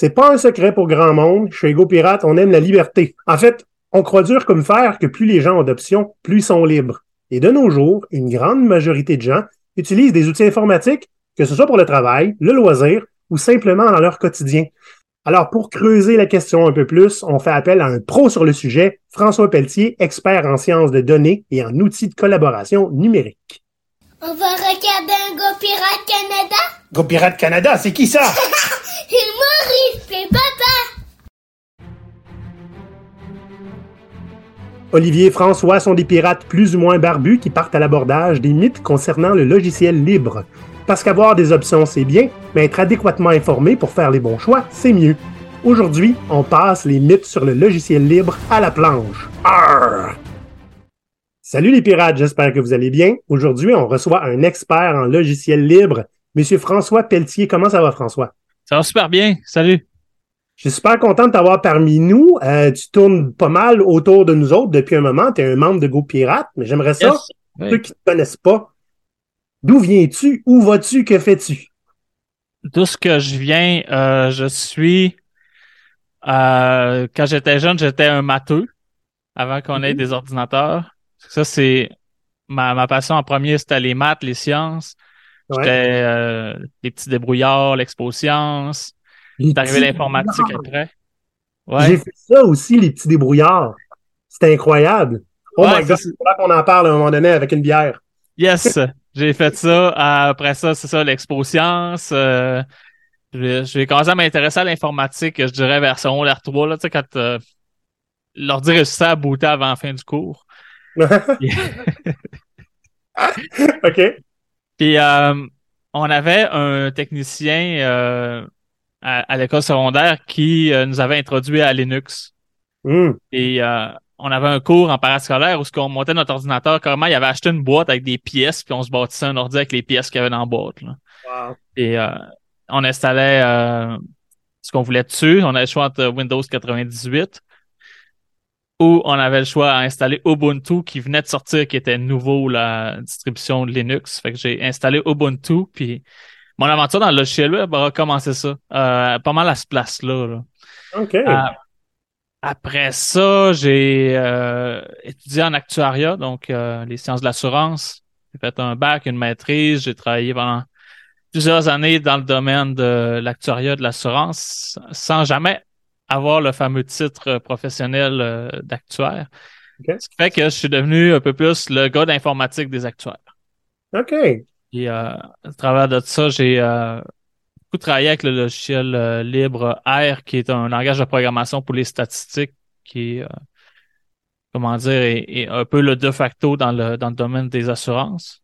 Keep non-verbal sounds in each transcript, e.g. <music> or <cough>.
C'est pas un secret pour grand monde. Chez Ego Pirate, on aime la liberté. En fait, on croit dur comme fer que plus les gens ont d'options, plus ils sont libres. Et de nos jours, une grande majorité de gens utilisent des outils informatiques, que ce soit pour le travail, le loisir ou simplement dans leur quotidien. Alors, pour creuser la question un peu plus, on fait appel à un pro sur le sujet, François Pelletier, expert en sciences de données et en outils de collaboration numérique. On va regarder un Go Pirate Canada? Go Pirate Canada, c'est qui ça? C'est Maurice, c'est papa! Olivier et François sont des pirates plus ou moins barbus qui partent à l'abordage des mythes concernant le logiciel libre. Parce qu'avoir des options, c'est bien, mais être adéquatement informé pour faire les bons choix, c'est mieux. Aujourd'hui, on passe les mythes sur le logiciel libre à la planche. Arrgh! Salut les pirates, j'espère que vous allez bien. Aujourd'hui, on reçoit un expert en logiciel libre, Monsieur François Pelletier. Comment ça va, François? Ça va super bien. Salut. Je suis super content de t'avoir parmi nous. Euh, tu tournes pas mal autour de nous autres depuis un moment. Tu es un membre de Go Pirate, mais j'aimerais ça, Yes. Oui. ceux qui ne te connaissent pas, d'où viens-tu? Où vas-tu? Que fais-tu? D'où ce que je viens, euh, je suis. euh, quand j'étais jeune, j'étais un matheux avant qu'on ait Mhm. des ordinateurs. Ça, c'est ma, ma passion en premier, c'était les maths, les sciences. Ouais. J'étais euh, les petits débrouillards, l'expo science. C'est arrivé l'informatique après. J'ai Ouais. fait ça aussi, les petits débrouillards. C'était incroyable. Oh Ouais, my god, c'est- qu'on en parle à un moment donné avec une bière. Yes, j'ai fait ça. Après ça, c'est ça, l'expo science. Euh, j'ai j'ai commencé à m'intéresser à l'informatique, je dirais, vers secondaire 3, là, tu sais, quand euh, l'ordi réussissait à booter avant la fin du cours. <laughs> OK. Puis euh, on avait un technicien euh, à, à l'école secondaire qui euh, nous avait introduit à Linux. Hmm. Et euh, on avait un cours en parascolaire où ce qu'on montait notre ordinateur, carrément, il avait acheté une boîte avec des pièces, puis on se bâtissait un ordi avec les pièces qu'il y avait dans la boîte. Là. Wow. Et euh, on installait euh, ce qu'on voulait dessus. On avait le choix entre Windows 98 ou on avait le choix à installer Ubuntu qui venait de sortir, qui était nouveau, la distribution de Linux. Fait que j'ai installé Ubuntu, puis mon aventure dans le logiciel web a recommencé ça. Euh, pas mal à ce place-là. là. OK. Euh, après ça, j'ai euh, étudié en actuariat, donc euh, les sciences de l'assurance. J'ai fait un bac, une maîtrise. J'ai travaillé pendant plusieurs années dans le domaine de l'actuariat de l'assurance sans jamais avoir le fameux titre professionnel euh, d'actuaire. Ok. Ce qui fait que je suis devenu un peu plus le gars d'informatique des actuaires. OK. Et euh, à travers de ça, j'ai euh, beaucoup travaillé avec le logiciel euh, libre R, qui est un langage de programmation pour les statistiques, qui est, euh, comment dire, est, est un peu le de facto dans le, dans le domaine des assurances.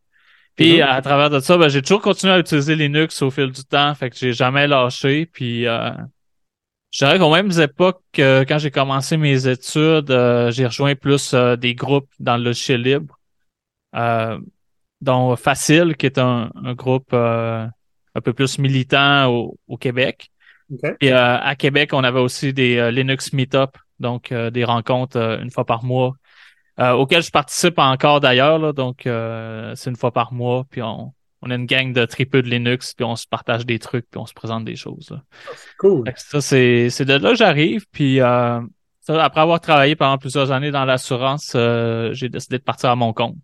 Puis Mhm. à travers de ça, ben, j'ai toujours continué à utiliser Linux au fil du temps, fait que j'ai jamais lâché. Puis euh, je dirais qu'aux mêmes époques, euh, quand j'ai commencé mes études, euh, j'ai rejoint plus euh, des groupes dans le logiciel libre, euh, dont Facile, qui est un, un groupe euh, un peu plus militant au, au Québec. OK. Et euh, à Québec, on avait aussi des Linux Meetup, donc euh, des rencontres euh, une fois par mois, euh, auxquelles je participe encore d'ailleurs. Donc, euh, c'est une fois par mois, puis on, on a une gang de tripeux de Linux, puis on se partage des trucs, puis on se présente des choses. là. Cool. Ça, c'est, c'est de là que j'arrive. Puis euh, ça, après avoir travaillé pendant plusieurs années dans l'assurance, euh, j'ai décidé de partir à mon compte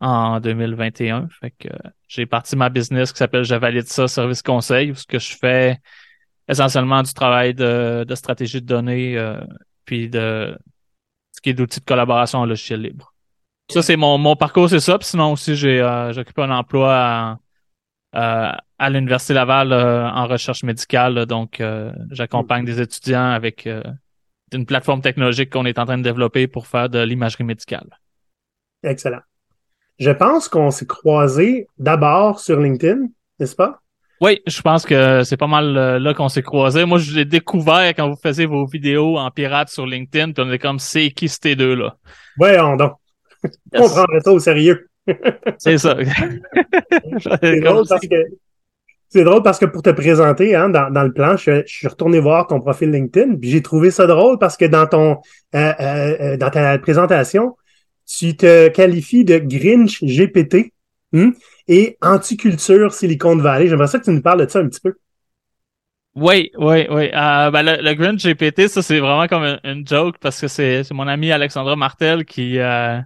en 2021. Fait que euh, j'ai parti ma business qui s'appelle Je valide ça, service conseil, où ce que je fais essentiellement du travail de, de stratégie de données, euh, puis de ce qui est d'outils de collaboration en logiciel libre. Ça, c'est mon, mon parcours, c'est ça. Puis sinon aussi, j'ai euh, occupé un emploi à, euh, à l'Université Laval euh, en recherche médicale. là. donc, euh, j'accompagne des étudiants avec euh, une plateforme technologique qu'on est en train de développer pour faire de l'imagerie médicale. Excellent. Je pense qu'on s'est croisés d'abord sur LinkedIn, n'est-ce pas? Oui, je pense que c'est pas mal euh, là qu'on s'est croisés. Moi, je l'ai découvert quand vous faisiez vos vidéos en pirate sur LinkedIn, puis on est comme c'est qui ces deux-là? Voyons donc. On prendrait ça au sérieux. <laughs> C'est ça. C'est drôle parce que c'est drôle parce que pour te présenter hein, dans, dans le plan, je, je suis retourné voir ton profil LinkedIn, puis j'ai trouvé ça drôle parce que dans ton euh, euh, euh, dans ta présentation, tu te qualifies de Grinch GPT hmm, et anticulture Silicon Valley. J'aimerais ça que tu nous parles de ça un petit peu. Oui, oui, oui. Euh, ben, le, le Grinch GPT, ça c'est vraiment comme une, une joke parce que c'est c'est mon ami Alexandra Martel qui euh,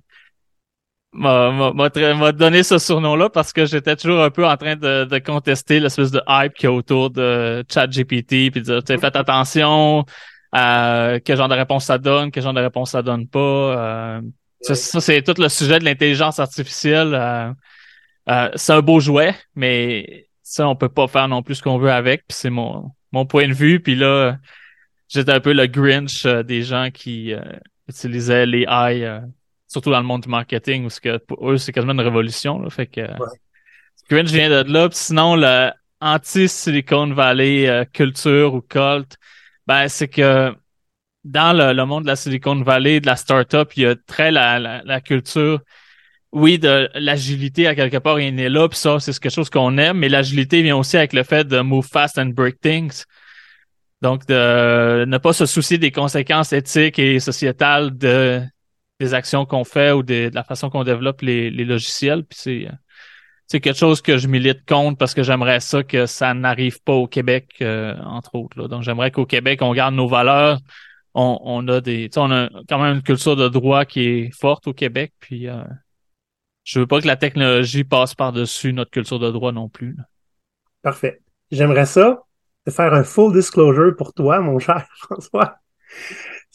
m'a m'a- m'a tra- m'a donné ce surnom-là parce que j'étais toujours un peu en train de, de contester l'espèce de hype qu'il y a autour de ChatGPT puis de dire, faites attention à quel genre de réponse ça donne, quel genre de réponse ça donne pas. Euh, ça, Ouais. ça, c'est tout le sujet de l'intelligence artificielle. euh, euh, c'est un beau jouet, mais ça, on peut pas faire non plus ce qu'on veut avec. Puis c'est mon, mon point de vue. Puis là, j'étais un peu le Grinch euh, des gens qui euh, utilisaient les AI, euh, surtout dans le monde du marketing, où que pour eux, c'est quasiment une révolution. Là, fait que Ouais. Grinch vient de là. Puis sinon, le anti-Silicon Valley euh, culture ou culte, ben c'est que dans le, le monde de la Silicon Valley, de la startup, il y a très la, la, la culture oui, de l'agilité à quelque part est née là, puis ça, c'est quelque chose qu'on aime, mais l'agilité vient aussi avec le fait de move fast and break things. Donc, de ne pas se soucier des conséquences éthiques et sociétales de, des actions qu'on fait ou de, de la façon qu'on développe les, les logiciels. Puis c'est, c'est quelque chose que je milite contre parce que j'aimerais ça que ça n'arrive pas au Québec, euh, entre autres. là. Donc, j'aimerais qu'au Québec, on garde nos valeurs. On, on a des, on a quand même une culture de droit qui est forte au Québec, puis euh, je veux pas que la technologie passe par-dessus notre culture de droit non plus. là. Parfait. J'aimerais ça, faire un full disclosure pour toi, mon cher <laughs> François.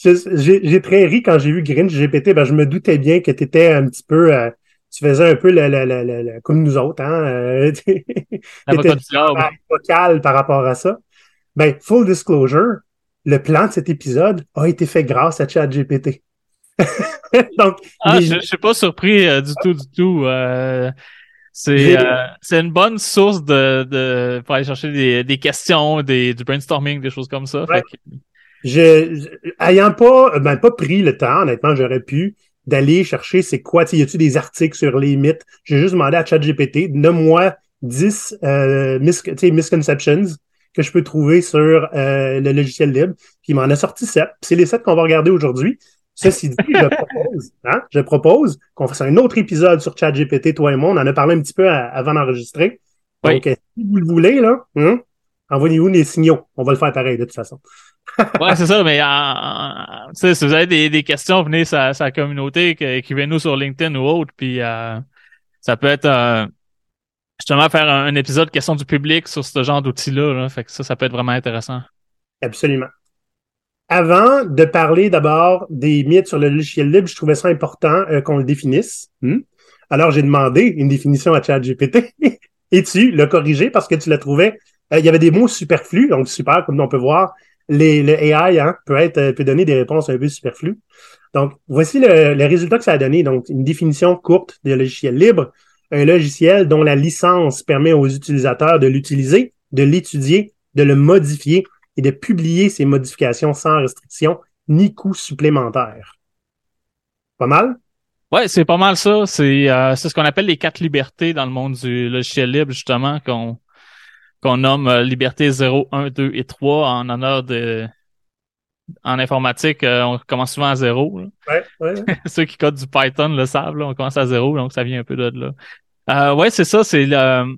J'ai très ri quand j'ai vu Grinch GPT. Ben, je me doutais bien que tu étais un petit peu. euh, tu faisais un peu le, le- le- le- comme nous autres, hein? euh, <laughs> vocal par rapport à ça. Ben, full disclosure, le plan de cet épisode a été fait grâce à ChatGPT. <laughs> Donc, Ah, les- je, je suis pas surpris euh, du tout, du tout. Euh, c'est euh, une bonne source de, de pour aller chercher des, des questions, des, du brainstorming, des choses comme ça. Ouais. Fait que- je, ayant pas, ben, pas pris le temps, honnêtement, j'aurais pu d'aller chercher c'est quoi, y a-tu des articles sur les mythes? J'ai juste demandé à ChatGPT, nomme-moi 10 euh, mis- misconceptions que je peux trouver sur euh, le logiciel libre. Puis il m'en a sorti 7. C'est les 7 qu'on va regarder aujourd'hui. Ceci dit, je propose, <laughs> hein, je propose qu'on fasse un autre épisode sur ChatGPT, toi et moi. On en a parlé un petit peu à- avant d'enregistrer. Oui. Donc, euh, si vous le voulez, là, hein, envoyez-vous des signaux. On va le faire pareil de toute façon. Ouais, c'est ça, mais si vous avez des, des questions, venez sur sa communauté, écrivez-nous sur LinkedIn ou autre, puis euh, ça peut être euh, justement faire un, épisode question du public sur ce genre d'outils-là. là. Fait que ça, ça peut être vraiment intéressant. Absolument. Avant de parler d'abord des mythes sur le logiciel libre, je trouvais ça important euh, qu'on le définisse. Hmm? Alors, j'ai demandé une définition à ChatGPT <laughs> et tu l'as corrigé parce que tu l'as trouvé. il y avait des mots superflus, donc super, comme on peut voir. Le AI hein, euh, peut donner des réponses un peu superflues. Donc, voici le, résultat que ça a donné. Donc, une définition courte de logiciel libre. Un logiciel dont la licence permet aux utilisateurs de l'utiliser, de l'étudier, de le modifier et de publier ces modifications sans restriction ni coût supplémentaire. Pas mal? Ouais, c'est pas mal ça. C'est euh, c'est ce qu'on appelle les quatre libertés dans le monde du logiciel libre, justement, qu'on qu'on nomme euh, liberté 0, 1, 2 et 3 en honneur de en informatique, euh, on commence souvent à zéro. Ouais, ouais. ouais. <laughs> Ceux qui codent du Python le savent, là, on commence à zéro, donc ça vient un peu de là. Euh, ouais, c'est ça, c'est le,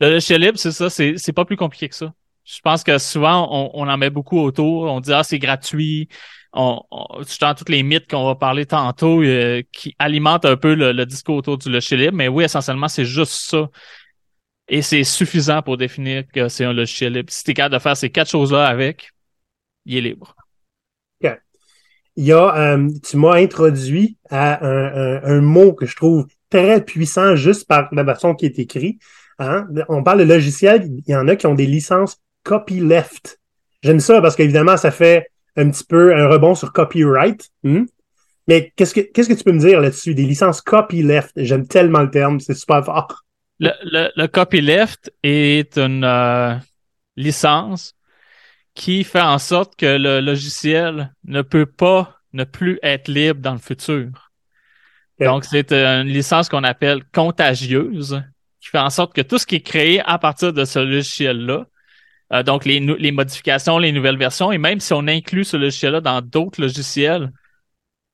le logiciel libre, c'est ça, c'est c'est pas plus compliqué que ça. Je pense que souvent, on, on en met beaucoup autour. On dit, ah, c'est gratuit. On, on, dans tous les mythes qu'on va parler tantôt, euh, qui alimentent un peu le, le discours autour du logiciel libre. Mais oui, essentiellement, c'est juste ça. Et c'est suffisant pour définir que c'est un logiciel libre. Si t'es capable de faire ces quatre choses-là avec, il est libre. Il y a, euh, tu m'as introduit à un mot que je trouve très puissant juste par la façon qui est écrit. Hein? On parle de logiciel, il y en a qui ont des licences copyleft. J'aime ça parce qu'évidemment, ça fait un petit peu un rebond sur copyright. Hmm? Mais qu'est-ce que qu'est-ce que tu peux me dire là-dessus? Des licences copyleft. J'aime tellement le terme, c'est super fort. Le, le, le copyleft est une euh, licence qui fait en sorte que le logiciel ne peut pas ne plus être libre dans le futur. Donc, c'est une licence qu'on appelle contagieuse, qui fait en sorte que tout ce qui est créé à partir de ce logiciel-là, euh, donc les, les modifications, les nouvelles versions, et même si on inclut ce logiciel-là dans d'autres logiciels,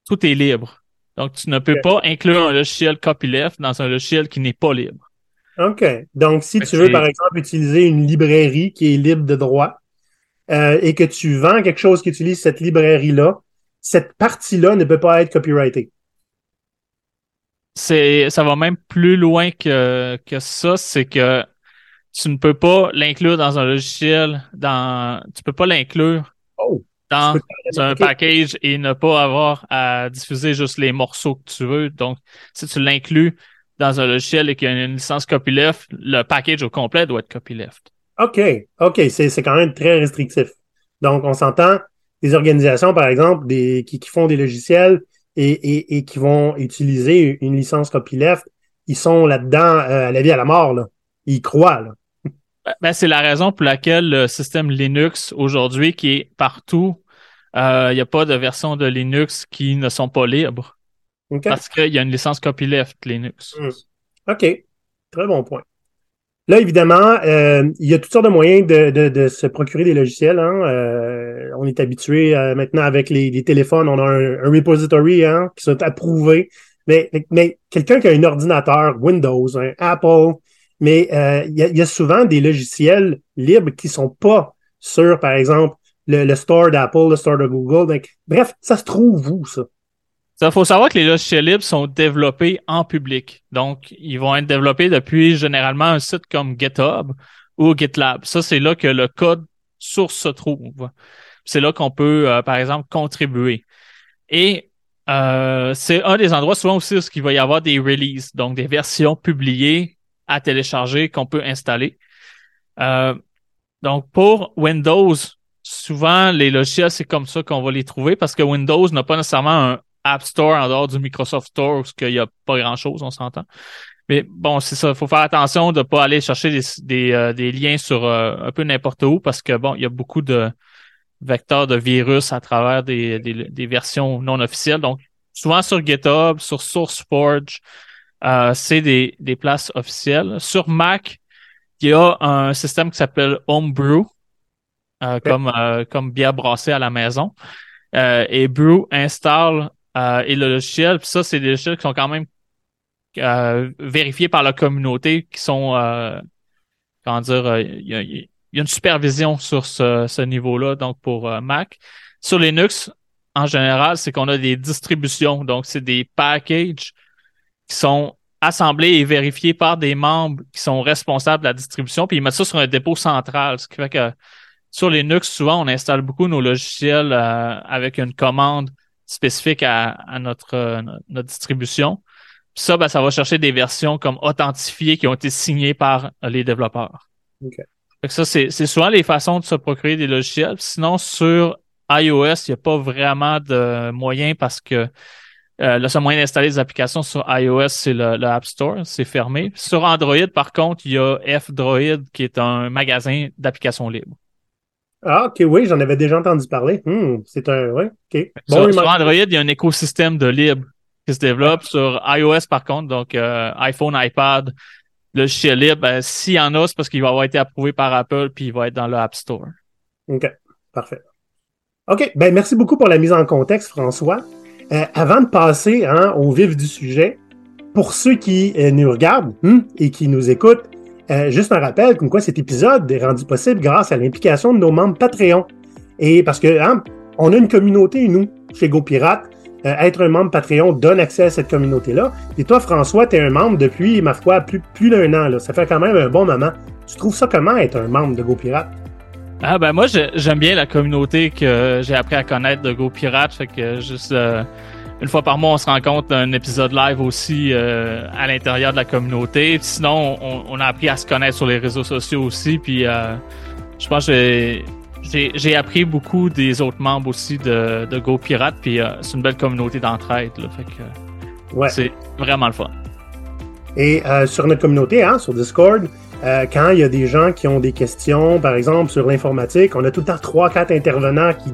tout est libre. Donc, tu ne peux pas inclure un logiciel copyleft dans un logiciel qui n'est pas libre. OK. Donc, si tu veux, par exemple, utiliser une librairie qui est libre de droit, euh, et que tu vends quelque chose qui utilise cette librairie-là, cette partie-là ne peut pas être copyrightée. C'est, ça va même plus loin que, que ça, c'est que tu ne peux pas l'inclure dans un logiciel, dans, tu peux pas l'inclure Oh, dans un package et ne pas avoir à diffuser juste les morceaux que tu veux. Donc, si tu l'inclus dans un logiciel et qu'il y a une licence copyleft, le package au complet doit être copyleft. OK, OK, c'est quand même très restrictif. Donc, on s'entend des organisations, par exemple, des, qui, qui font des logiciels et, et, et qui vont utiliser une licence copyleft, ils sont là-dedans euh, à la vie à la mort, là. Ils croient, là. Ben, ben, c'est la raison pour laquelle le système Linux aujourd'hui, qui est partout, euh, il n'y a pas de version de Linux qui ne sont pas libres Parce qu'il y a une licence copyleft Linux. Hmm. OK. Très bon point. Là, évidemment, euh, il y a toutes sortes de moyens de, de, de se procurer des logiciels. Hein. Euh, on est habitué euh, maintenant avec les, les téléphones, on a un, un repository hein, qui sont approuvés. Mais, mais quelqu'un qui a un ordinateur, Windows, un Apple, mais il y, a, il y a souvent des logiciels libres qui sont pas sur, par exemple, le, le store d'Apple, le store de Google. Donc, bref, ça se trouve où, ça? Il faut savoir que les logiciels libres sont développés en public. Donc, ils vont être développés depuis généralement un site comme GitHub ou GitLab. Ça, c'est là que le code source se trouve. C'est là qu'on peut, euh, par exemple, contribuer. Et euh, c'est un des endroits souvent aussi où il va y avoir des releases, donc des versions publiées à télécharger qu'on peut installer. Euh, donc, pour Windows, souvent, les logiciels, c'est comme ça qu'on va les trouver parce que Windows n'a pas nécessairement un App Store en dehors du Microsoft Store où il n'y a pas grand-chose, on s'entend. Mais bon, c'est ça, il faut faire attention de ne pas aller chercher des, des, euh, des liens sur euh, un peu n'importe où parce que bon, il y a beaucoup de vecteurs de virus à travers des, des, des versions non officielles. Donc, souvent sur GitHub, sur SourceForge, euh, c'est des, des places officielles. Sur Mac, il y a un système qui s'appelle Homebrew, euh, comme, euh, comme bière brassée à la maison. Euh, et Brew installe euh, et le logiciel. Puis ça, c'est des logiciels qui sont quand même euh, vérifiés par la communauté, qui sont, euh, comment dire, euh, il y, a, une supervision sur ce, ce niveau-là, donc pour euh, Mac. Sur Linux, en général, c'est qu'on a des distributions, donc c'est des packages qui sont assemblés et vérifiés par des membres qui sont responsables de la distribution, puis ils mettent ça sur un dépôt central, ce qui fait que sur Linux, souvent, on installe beaucoup nos logiciels euh, avec une commande spécifique à, à notre, euh, notre distribution. Puis ça, ben, ça va chercher des versions comme authentifiées qui ont été signées par les développeurs. Okay. Ça, c'est, c'est souvent les façons de se procurer des logiciels. Sinon, sur iOS, il n'y a pas vraiment de moyen parce que euh, le seul moyen d'installer des applications sur iOS, c'est le, le, App Store, c'est fermé. Sur Android, par contre, il y a F-Droid qui est un magasin d'applications libres. Ah, ok, oui, j'en avais déjà entendu parler. Hmm, c'est un, ouais, ok. Bon, sur, sur, Android, il y a un écosystème de libre qui se développe. Sur iOS, par contre, donc euh, iPhone, iPad, le logiciel libre, ben, s'il y en a, c'est parce qu'il va avoir été approuvé par Apple puis il va être dans le App Store. OK, parfait. OK, ben merci beaucoup pour la mise en contexte, François. Euh, avant de passer hein, au vif du sujet, pour ceux qui euh, nous regardent hmm, et qui nous écoutent, euh, juste un rappel comme quoi cet épisode est rendu possible grâce à l'implication de nos membres Patreon. Et parce que hein, on a une communauté, nous, chez GoPirate. Euh, être un membre Patreon donne accès à cette communauté-là. Et toi, François, tu es un membre depuis, ma foi, plus, plus d'un an. Là. Ça fait quand même un bon moment. Tu trouves ça comment être un membre de GoPirate? Ah ben moi j'aime bien la communauté que j'ai appris à connaître de GoPirate. Fait que juste euh, une fois par mois on se rencontre un épisode live aussi euh, à l'intérieur de la communauté. Puis sinon on, on, a appris à se connaître sur les réseaux sociaux aussi. Puis euh, je pense que j'ai appris beaucoup des autres membres aussi de, de GoPirate. Puis euh, c'est une belle communauté d'entraide. Fait que ouais. c'est vraiment le fun. Et sur notre communauté, hein, sur Discord, euh, quand il y a des gens qui ont des questions, par exemple sur l'informatique, on a tout le temps trois, quatre intervenants qui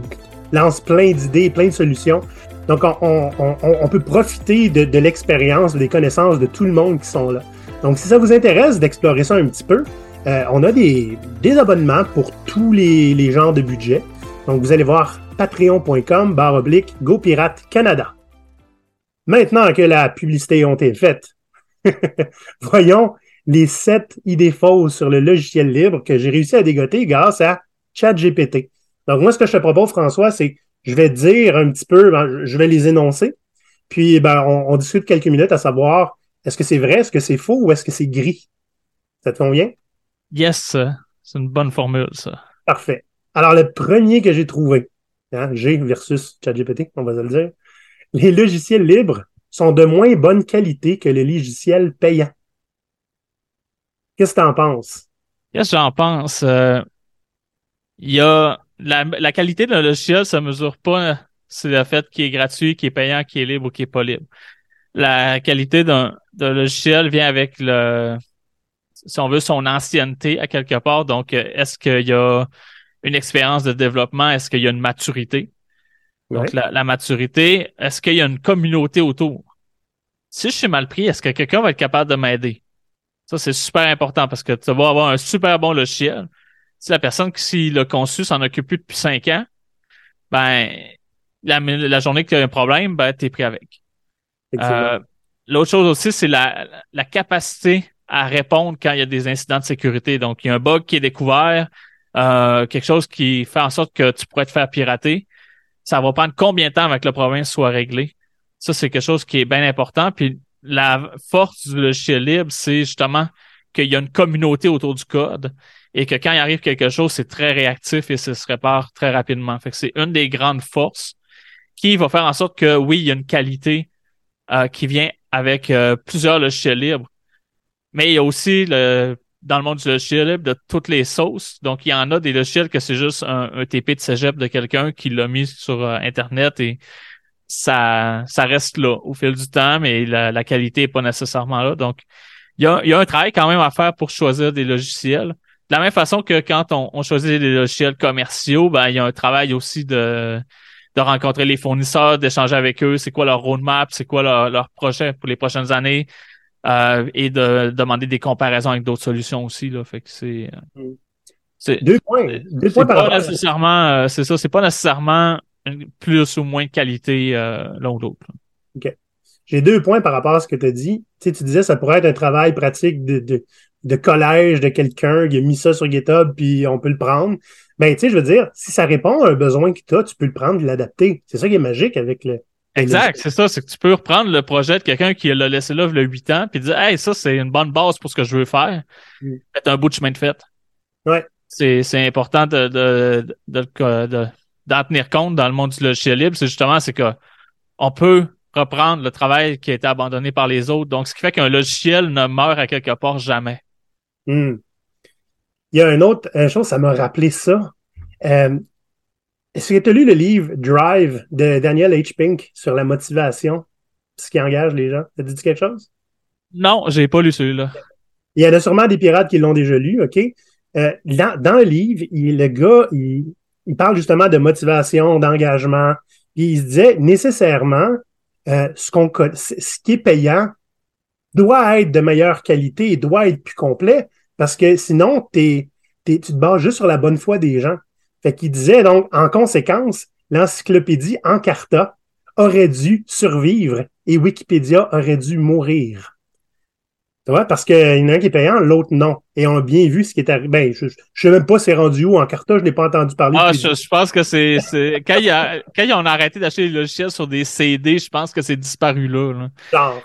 lancent plein d'idées, plein de solutions. Donc, on, peut profiter de, l'expérience, des connaissances de tout le monde qui sont là. Donc, si ça vous intéresse d'explorer ça un petit peu, euh, on a des, abonnements pour tous les, les, genres de budget. Donc, vous allez voir patreon.com barre oblique GoPirate Canada. Maintenant que la publicité a été faite, <laughs> voyons les sept idées fausses sur le logiciel libre que j'ai réussi à dégoter grâce à ChatGPT. Donc, moi, ce que je te propose, François, c'est je vais dire un petit peu, ben, je vais les énoncer, puis ben, on, on discute quelques minutes à savoir est-ce que c'est vrai, est-ce que c'est faux ou est-ce que c'est gris? Ça te convient? Yes, c'est une bonne formule, ça. Parfait. Alors, le premier que j'ai trouvé, hein, G versus ChatGPT, on va se le dire, les logiciels libres sont de moins bonne qualité que les logiciels payants. Qu'est-ce que tu en penses? Qu'est-ce que j'en pense? Euh, Il y a la, la qualité d'un logiciel, ça mesure pas c'est le fait qu'il est gratuit, qu'il est payant, qu'il est libre ou qu'il est pas libre. La qualité d'un logiciel vient avec le si on veut son ancienneté à quelque part. Donc, est-ce qu'il y a une expérience de développement? Est-ce qu'il y a une maturité? Donc, la, la maturité, est-ce qu'il y a une communauté autour? Si je suis mal pris, est-ce que quelqu'un va être capable de m'aider? Ça, c'est super important parce que tu vas avoir un super bon logiciel. Si la personne qui l'a conçu s'en occupe plus depuis cinq ans, ben, la, la journée que tu as un problème, ben, t'es pris avec. Euh, L'autre chose aussi, c'est la, la capacité à répondre quand il y a des incidents de sécurité. Donc, il y a un bug qui est découvert, euh, quelque chose qui fait en sorte que tu pourrais te faire pirater. Ça va prendre combien de temps avec que le problème soit réglé? Ça, c'est quelque chose qui est bien important. Puis la force du logiciel libre, c'est justement qu'il y a une communauté autour du code et que quand il arrive quelque chose, c'est très réactif et ça se répare très rapidement. Fait que c'est une des grandes forces qui va faire en sorte que oui, il y a une qualité euh, qui vient avec euh, plusieurs logiciels libres. Mais il y a aussi le, dans le monde du logiciel libre de toutes les sauces. Donc, il y en a des logiciels que c'est juste un, un TP de cégep de quelqu'un qui l'a mis sur euh, Internet et ça, ça reste là au fil du temps, mais la, la qualité est pas nécessairement là. Donc, il y a, il y a un travail quand même à faire pour choisir des logiciels. De la même façon que quand on, on choisit des logiciels commerciaux, ben, il y a un travail aussi de, de rencontrer les fournisseurs, d'échanger avec eux, c'est quoi leur roadmap, c'est quoi leur, leur projet pour les prochaines années, euh, et de demander des comparaisons avec d'autres solutions aussi. Là. Fait que c'est. euh, Mm. c'est Deux points. Deux c'est points par pas rapport à- nécessairement, euh, c'est ça, c'est pas nécessairement plus ou moins de qualité euh, l'un ou l'autre. J'ai deux points par rapport à ce que tu as dit. Tu sais, tu disais ça pourrait être un travail pratique de, de, de collège de quelqu'un qui a mis ça sur GitHub puis on peut le prendre. Ben, tu sais, je veux dire, si ça répond à un besoin que tu as, tu peux le prendre et l'adapter. C'est ça qui est magique avec le. Exact, c'est ça, c'est que tu peux reprendre le projet de quelqu'un qui l'a laissé là il y a 8 ans, puis dire Hey, ça, c'est une bonne base pour ce que je veux faire. Mm. Faites un bout de chemin de fait. Ouais. C'est, c'est important de, de- de- d'en tenir compte dans le monde du logiciel libre. C'est justement, c'est que on peut reprendre le travail qui a été abandonné par les autres. Donc, ce qui fait qu'un logiciel ne meurt à quelque part jamais. Hmm. Il y a une autre chose, ça m'a rappelé ça. Euh, Est-ce que tu as lu le livre Drive de Daniel H. Pink sur la motivation, ce qui engage les gens? Ça te dit quelque chose? Non, j'ai pas lu celui-là. Il y en a sûrement des pirates qui l'ont déjà lu, OK? Euh, dans, dans le livre, il- le gars, il, il parle justement de motivation, d'engagement. Puis il se disait nécessairement, euh, ce, qu'on, co- ce ce qui est payant doit être de meilleure qualité et doit être plus complet parce que sinon, t'es, t'es- tu te bases juste sur la bonne foi des gens. Fait qu'il disait donc, en conséquence, l'encyclopédie Encarta aurait dû survivre et Wikipédia aurait dû mourir. Tu vois, parce qu'il y en a un qui est payant, l'autre non. Et on a bien vu ce qui est arrivé. Ben, je, je sais même pas c'est rendu où en Carta, je n'ai pas entendu parler. Ah, je, je pense que c'est, c'est quand il a, quand ils ont arrêté d'acheter les logiciels sur des CD, je pense que c'est disparu là. là. genre.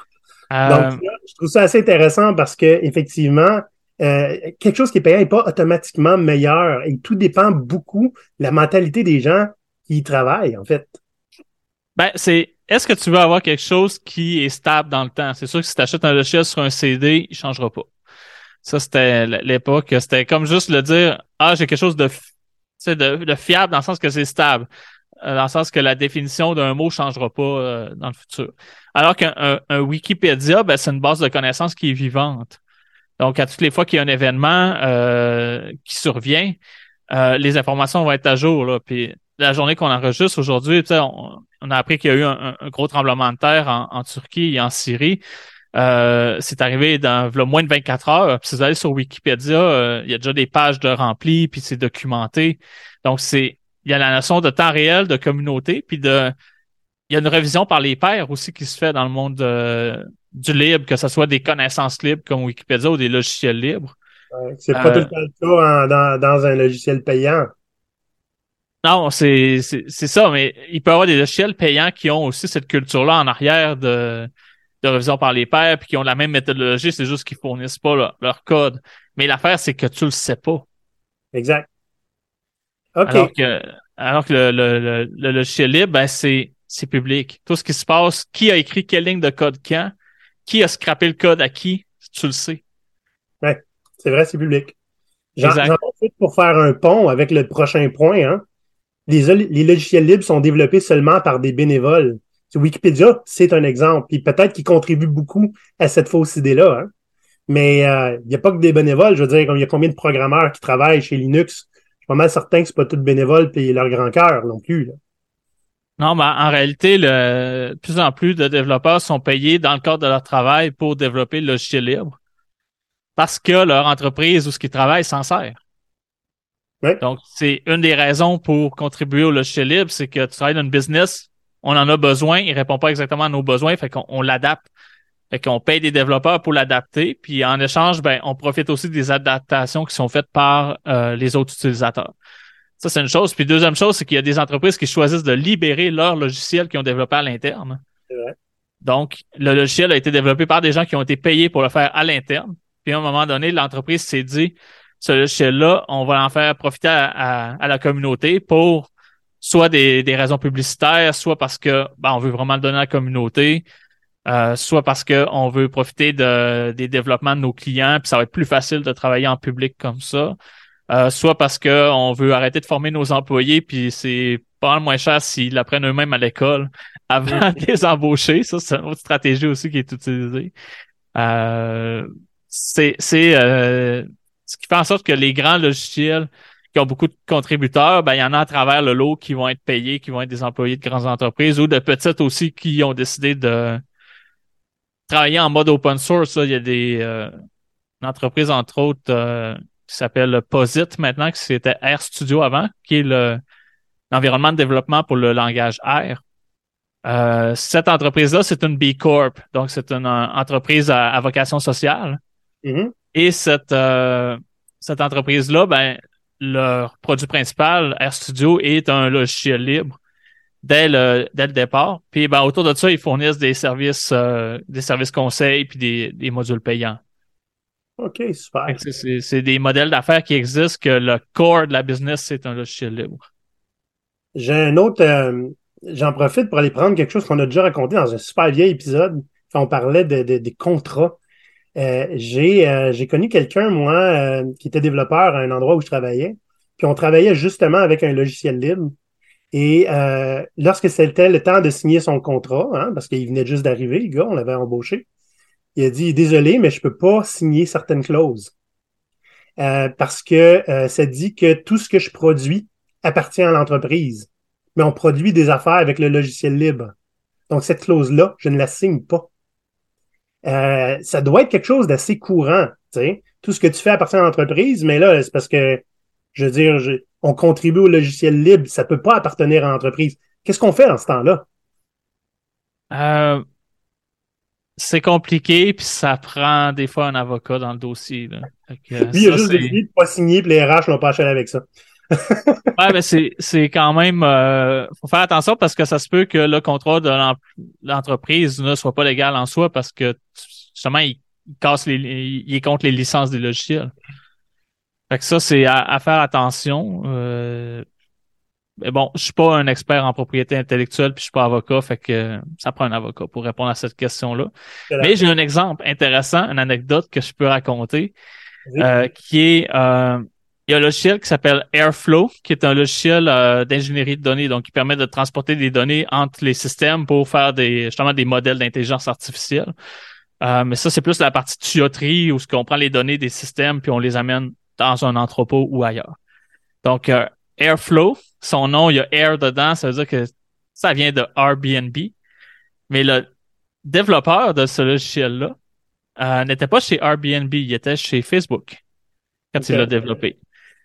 Euh, Donc, là, je trouve ça assez intéressant parce que effectivement, euh, quelque chose qui est payant n'est pas automatiquement meilleur et tout dépend beaucoup de la mentalité des gens qui y travaillent, en fait. Ben, c'est est-ce que tu veux avoir quelque chose qui est stable dans le temps? C'est sûr que si tu achètes un logiciel sur un CD, il changera pas. Ça, c'était l'époque. C'était comme juste le dire Ah, j'ai quelque chose de, de, de fiable dans le sens que c'est stable. Euh, Dans le sens que la définition d'un mot changera pas euh, dans le futur. Alors qu'un un, un Wikipédia, ben, c'est une base de connaissances qui est vivante. Donc, à toutes les fois qu'il y a un événement euh, qui survient, euh, les informations vont être à jour. Là. Puis la journée qu'on enregistre aujourd'hui, on, on a appris qu'il y a eu un, gros tremblement de terre en, Turquie et en Syrie. Euh, c'est arrivé dans v'là moins de 24 heures. Puis si vous allez sur Wikipédia, euh, il y a déjà des pages de remplis, puis c'est documenté. Donc, c'est il y a la notion de temps réel, de communauté, puis de il y a une révision par les pairs aussi qui se fait dans le monde euh, du libre, que ce soit des connaissances libres comme Wikipédia ou des logiciels libres. Ouais, C'est pas Euh, tout le temps le cas en- dans, dans un logiciel payant. Non, c'est c'est c'est ça, mais il peut y avoir des logiciels payants qui ont aussi cette culture-là en arrière de de révision par les pairs, puis qui ont la même méthodologie, c'est juste qu'ils fournissent pas leur, leur code. Mais l'affaire, c'est que tu le sais pas. Exact. OK. Alors que, alors que le, le, le, le logiciel libre, ben, c'est, c'est public. Tout ce qui se passe, qui a écrit quelle ligne de code quand, qui a scrappé le code à qui, tu le sais. C'est vrai, c'est public. J'en profite pour faire un pont avec le prochain point. Hein. Les, les logiciels libres sont développés seulement par des bénévoles. Wikipédia, c'est un exemple. Puis peut-être qu'ils contribuent beaucoup à cette fausse idée-là. Hein. Mais euh, il n'y a pas que des bénévoles. Je veux dire, il y a combien de programmeurs qui travaillent chez Linux? Je suis pas mal certain que c'est pas tous bénévoles et leur grand cœur non plus. là. Non, mais en réalité, le, de plus en plus de développeurs sont payés dans le cadre de leur travail pour développer le logiciel libre. Parce que leur entreprise ou ce qu'ils travaillent s'en sert. Ouais. Donc, c'est une des raisons pour contribuer au logiciel libre, c'est que tu travailles dans une business, on en a besoin, il répond pas exactement à nos besoins, fait qu'on on l'adapte. Fait qu'on paye des développeurs pour l'adapter, puis en échange, ben, on profite aussi des adaptations qui sont faites par euh, les autres utilisateurs. Ça, c'est une chose. Puis deuxième chose, c'est qu'il y a des entreprises qui choisissent de libérer leur logiciel qu'ils ont développé à l'interne. Donc, le logiciel a été développé par des gens qui ont été payés pour le faire à l'interne. Puis à un moment donné, l'entreprise s'est dit, ce logiciel-là, on va en faire profiter à, à- à la communauté pour soit des, des raisons publicitaires, soit parce que ben, on veut vraiment le donner à la communauté, euh, soit parce que on veut profiter de, des développements de nos clients, puis ça va être plus facile de travailler en public comme ça. Euh, soit parce que on veut arrêter de former nos employés, puis c'est pas moins cher s'ils l'apprennent eux-mêmes à l'école avant de les embaucher. Ça, c'est une autre stratégie aussi qui est utilisée. Euh, c'est euh, ce qui fait en sorte que les grands logiciels qui ont beaucoup de contributeurs, ben, il y en a à travers le lot qui vont être payés, qui vont être des employés de grandes entreprises ou de petites aussi qui ont décidé de travailler en mode open source. Il y a des euh, une entreprise, entre autres, euh, qui s'appelle Posit maintenant, qui c'était RStudio avant, qui est le l'environnement de développement pour le langage R. Euh, cette entreprise-là, c'est une B Corp, donc c'est une euh, entreprise à, à vocation sociale. Mhm. Et cette, euh, cette entreprise-là, ben, leur produit principal, RStudio, est un logiciel libre dès le, dès le départ. Puis ben, autour de ça, ils fournissent des services, euh, des services conseils puis des, des modules payants. OK, super. C'est- des modèles d'affaires qui existent que le core de la business, c'est un logiciel libre. J'ai un autre. euh, J'en profite pour aller prendre quelque chose qu'on a déjà raconté dans un super vieil épisode. Quand on parlait de, de- des contrats. Euh, j'ai euh, j'ai connu quelqu'un, moi, qui était développeur à un endroit où je travaillais. Puis on travaillait justement avec un logiciel libre. Et lorsque c'était le temps de signer son contrat, hein, parce qu'il venait juste d'arriver, le gars, on l'avait embauché, il a dit Désolé, mais je peux pas signer certaines clauses. Euh, parce que euh, ça dit que tout ce que je produis appartient à l'entreprise. Mais on produit des affaires avec le logiciel libre. Donc, cette clause-là, je ne la signe pas. Euh, ça doit être quelque chose d'assez courant. tu sais. Tout ce que tu fais appartient à l'entreprise, mais là, c'est parce que, je veux dire, on contribue au logiciel libre, ça peut pas appartenir à l'entreprise. Qu'est-ce qu'on fait dans ce temps-là? Euh, c'est compliqué, puis ça prend des fois un avocat dans le dossier. Là. Que, Lui, il a ça, juste décidé de pas signer, puis les RH l'ont pas acheté avec ça. <laughs> Ouais, mais c'est c'est quand même euh, faut faire attention parce que ça se peut que le contrat de l'entreprise ne soit pas légal en soi parce que justement il il casse les il est contre les licences des logiciels. Fait que ça c'est à, à faire attention. Euh, mais bon, je suis pas un expert en propriété intellectuelle puis je suis pas avocat, fait que ça prend un avocat pour répondre à cette question-là. Mais j'ai un exemple intéressant, une anecdote que je peux raconter, euh, qui est euh, il y a un logiciel qui s'appelle Airflow, qui est un logiciel euh, d'ingénierie de données, donc qui permet de transporter des données entre les systèmes pour faire des justement des modèles d'intelligence artificielle. Euh, mais ça, c'est plus la partie tuyauterie où ce qu'on prend les données des systèmes puis on les amène dans un entrepôt ou ailleurs. Donc euh, Airflow, son nom, il y a Air dedans, ça veut dire que ça vient de Airbnb. Mais le développeur de ce logiciel-là euh, n'était pas chez Airbnb, il était chez Facebook quand il l'a développé.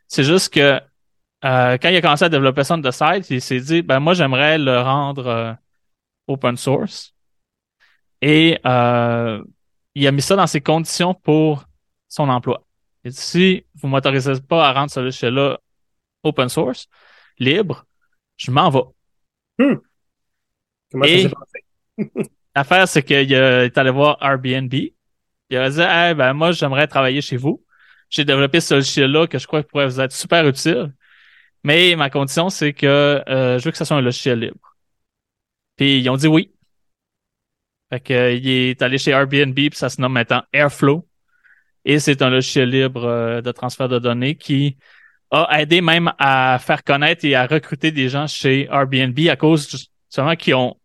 C'est juste que euh, quand il a commencé à développer ça de site, il s'est dit ben moi j'aimerais le rendre euh, open source. Et euh, il a mis ça dans ses conditions pour son emploi. Si vous m'autorisez pas à rendre ce logiciel-là open source, libre, je m'en vais. Hmm. Comment Et- ça s'est passé? L'affaire, c'est qu'il est allé voir Airbnb. Il a dit, hey, ben, moi, j'aimerais travailler chez vous. J'ai développé ce logiciel-là que je crois qu'il pourrait vous être super utile. Mais ma condition, c'est que euh, je veux que ça soit un logiciel libre. Puis ils ont dit oui. Fait que, euh, il est allé chez Airbnb, puis ça se nomme maintenant Airflow. Et c'est un logiciel libre euh, de transfert de données qui a aidé même à faire connaître et à recruter des gens chez Airbnb à cause justement qui ont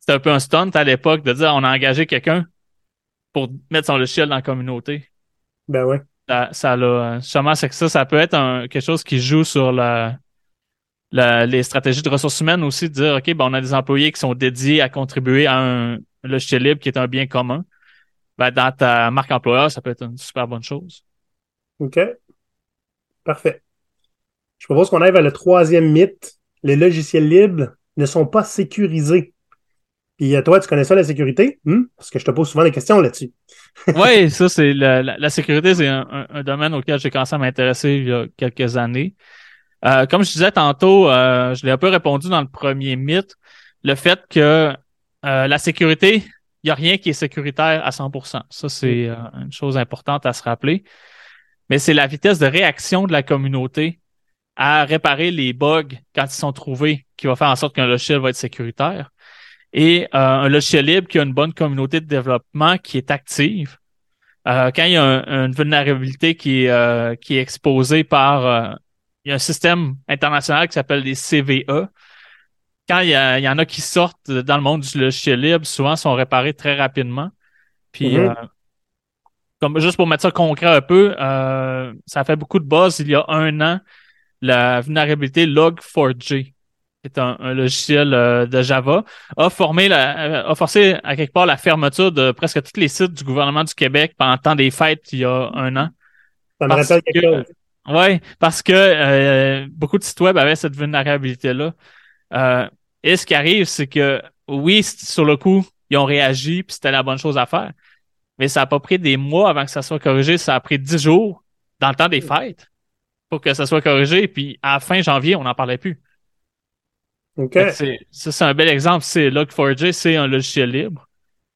c'était un peu un stunt à l'époque de dire on a engagé quelqu'un pour mettre son logiciel dans la communauté. Ben ouais. Ça, ça l'a, justement, c'est que ça, ça peut être un- quelque chose qui joue sur la, la- les stratégies de ressources humaines aussi, de dire, OK, ben, on a des employés qui sont dédiés à contribuer à un logiciel libre qui est un bien commun. Ben, dans ta marque employeur, ça peut être une super bonne chose. OK. Parfait. Je propose qu'on aille vers le troisième mythe. Les logiciels libres ne sont pas sécurisés. Puis euh, toi, tu connais ça, la sécurité? Hmm? Parce que je te pose souvent des questions là-dessus. <laughs> Oui, ça, c'est la, la, la sécurité, c'est un, un- un domaine auquel j'ai commencé à m'intéresser il y a quelques années. Euh, comme je disais tantôt, euh, je l'ai un peu répondu dans le premier mythe, le fait que euh, la sécurité, il n'y a rien qui est sécuritaire à 100%. Ça, c'est une chose importante à se rappeler. Mais c'est la vitesse de réaction de la communauté à réparer les bugs quand ils sont trouvés qui va faire en sorte qu'un logiciel va être sécuritaire. Et euh, un logiciel libre qui a une bonne communauté de développement qui est active. Euh, quand il y a un- une vulnérabilité qui est, euh, qui est exposée par euh, il y a un système international qui s'appelle les CVE. Quand il y, a- il y en a qui sortent dans le monde du logiciel libre, souvent sont réparés très rapidement. Puis, Mhm. euh, comme juste pour mettre ça concret un peu, euh, ça a fait beaucoup de buzz il y a un an, la vulnérabilité Log4j, qui est un, un logiciel euh, de Java, a formé la, a forcé à quelque part la fermeture de presque tous les sites du gouvernement du Québec pendant le temps des fêtes il y a un an. Ça me rappelle quelque que- chose. Oui, parce que euh, beaucoup de sites web avaient cette vulnérabilité-là. Euh, et ce qui arrive, c'est que oui, sur le coup, ils ont réagi, puis c'était la bonne chose à faire. Mais ça a pas pris des mois avant que ça soit corrigé. Ça a pris dix jours dans le temps des fêtes pour que ça soit corrigé. Puis à la fin janvier, on n'en parlait plus. OK. Fait que c'est- Ça, c'est un bel exemple. C'est Log4j, c'est un logiciel libre.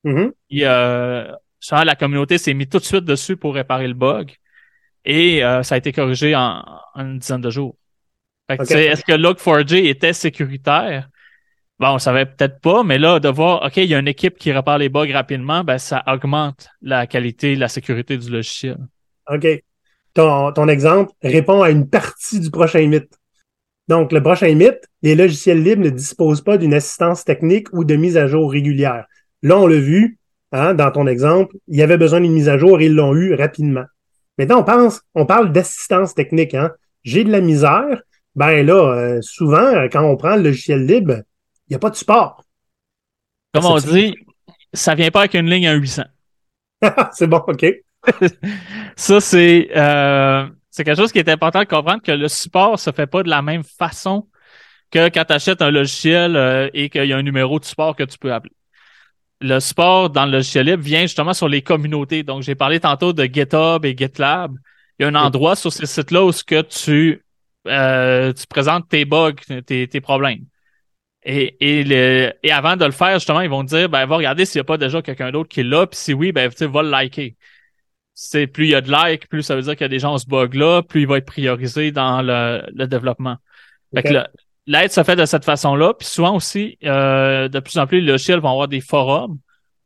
Mhm. Et, euh, la communauté s'est mis tout de suite dessus pour réparer le bug. Et euh, ça a été corrigé en, en une dizaine de jours. Fait que, Ok. tu sais, Est-ce que Log4j était sécuritaire? Bon, on savait peut-être pas, mais là, de voir, OK, il y a une équipe qui répare les bugs rapidement, ben, ça augmente la qualité, la sécurité du logiciel. OK. Ton, ton exemple répond à une partie du prochain mythe. Donc, le prochain mythe, les logiciels libres ne disposent pas d'une assistance technique ou de mise à jour régulière. Là, on l'a vu, hein, dans ton exemple, il y avait besoin d'une mise à jour et ils l'ont eu rapidement. Maintenant, on pense, on parle d'assistance technique. Hein. J'ai de la misère. Ben là, euh, souvent, quand on prend le logiciel libre, n'y a pas de support. Comme on dit, ça vient pas avec une ligne à 800. <laughs> C'est bon, OK. <laughs> Ça, c'est euh, c'est quelque chose qui est important de comprendre que le support se fait pas de la même façon que quand tu achètes un logiciel euh, et qu'il y a un numéro de support que tu peux appeler. Le support dans le logiciel libre vient justement sur les communautés. Donc, j'ai parlé tantôt de GitHub et GitLab. Il y a un endroit sur ces sites-là où ce que tu, euh, tu présentes tes bugs, tes, tes problèmes. Et, et, le, et avant de le faire, justement, ils vont dire, ben, va regarder s'il n'y a pas déjà quelqu'un d'autre qui est là, puis si oui, ben, va le liker. C'est plus il y a de likes, plus ça veut dire qu'il y a des gens ce bug-là, plus il va être priorisé dans le, le développement. Fait que l'aide se fait de cette façon-là. Puis souvent aussi, euh, de plus en plus, les logiciels vont avoir des forums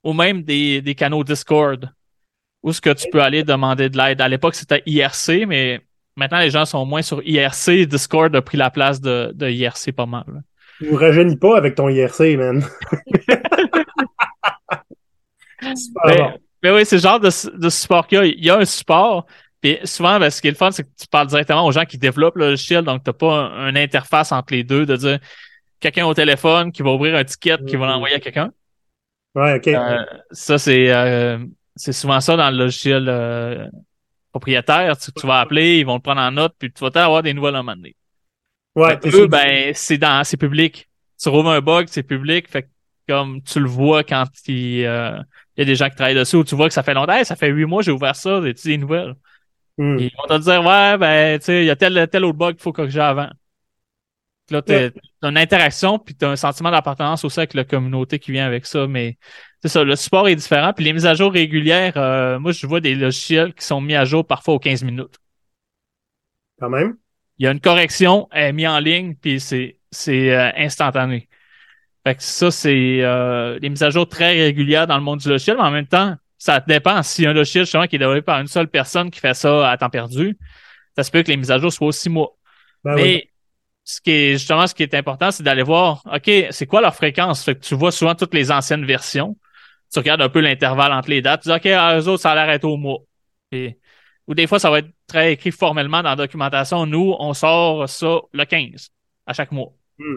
ou même des, des canaux Discord où ce que tu peux aller demander de l'aide. À l'époque, c'était IRC, mais maintenant, les gens sont moins sur IRC. Discord a pris la place de, de IRC pas mal. Là. Nous rajeunis pas avec ton IRC, man. <laughs> Mais, bon. mais oui, c'est le genre de, de support qu'il y a. Il y a un support. Puis souvent, ben, ce qui est le fun, c'est que tu parles directement aux gens qui développent le logiciel, donc tu n'as pas un- une interface entre les deux de dire quelqu'un au téléphone qui va ouvrir un ticket qui va Mhm. l'envoyer à quelqu'un. Ouais, OK. Euh, ça, c'est euh, c'est souvent ça dans le logiciel euh, propriétaire. Tu, tu vas appeler, ils vont te prendre en note, puis tu vas avoir des nouvelles à un moment donné. Ouais, Fait eux, ben, c'est dans c'est public. Tu trouves un bug, c'est public. Fait que comme tu le vois quand il, euh, y a des gens qui travaillent dessus, ou tu vois que ça fait longtemps, Hey, ça fait huit mois j'ai ouvert ça, as-tu des nouvelles? Hmm. Ils vont te dire Ouais, ben, tu sais, il y a tel, tel autre bug qu'il faut corriger avant. Là, t'as t'as une interaction, puis tu as un sentiment d'appartenance aussi avec la communauté qui vient avec ça. Mais c'est ça, le support est différent. Puis les mises à jour régulières, euh, moi, je vois des logiciels qui sont mis à jour parfois aux 15 minutes. Quand même. Il y a une correction, elle est mise en ligne, puis c'est c'est euh, instantané. Fait que ça, c'est euh, des mises à jour très régulières dans le monde du logiciel, mais en même temps, ça dépend. Si un logiciel justement qui est développé par une seule personne qui fait ça à temps perdu, ça se peut que les mises à jour soient six mois. Ben Mais oui. ce qui est justement ce qui est important, c'est d'aller voir, OK, c'est quoi leur fréquence? Fait que tu vois souvent toutes les anciennes versions. Tu regardes un peu l'intervalle entre les dates. Tu dis, OK, à eux autres, ça a l'air d'être au mois. Ou des fois, ça va être très écrit formellement dans la documentation. Nous, on sort ça le 15 à chaque mois. Hmm.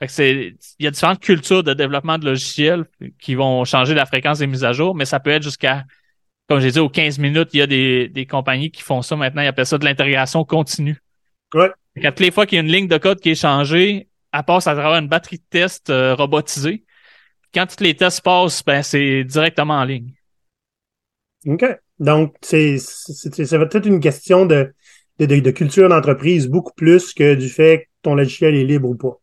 Fait que c'est, il y a différentes cultures de développement de logiciels qui vont changer la fréquence des mises à jour, mais ça peut être jusqu'à, comme j'ai dit, aux 15 minutes, il y a des, des compagnies qui font ça maintenant. Ils appellent ça de l'intégration continue. Ouais. Fait qu'à toutes les fois qu'il y a une ligne de code qui est changée, elle passe à travers une batterie de tests euh, robotisée. Quand tous les tests passent, ben, c'est directement en ligne. OK. Donc, c'est, peut-être une question de, de, de- culture d'entreprise beaucoup plus que du fait que ton logiciel est libre ou pas.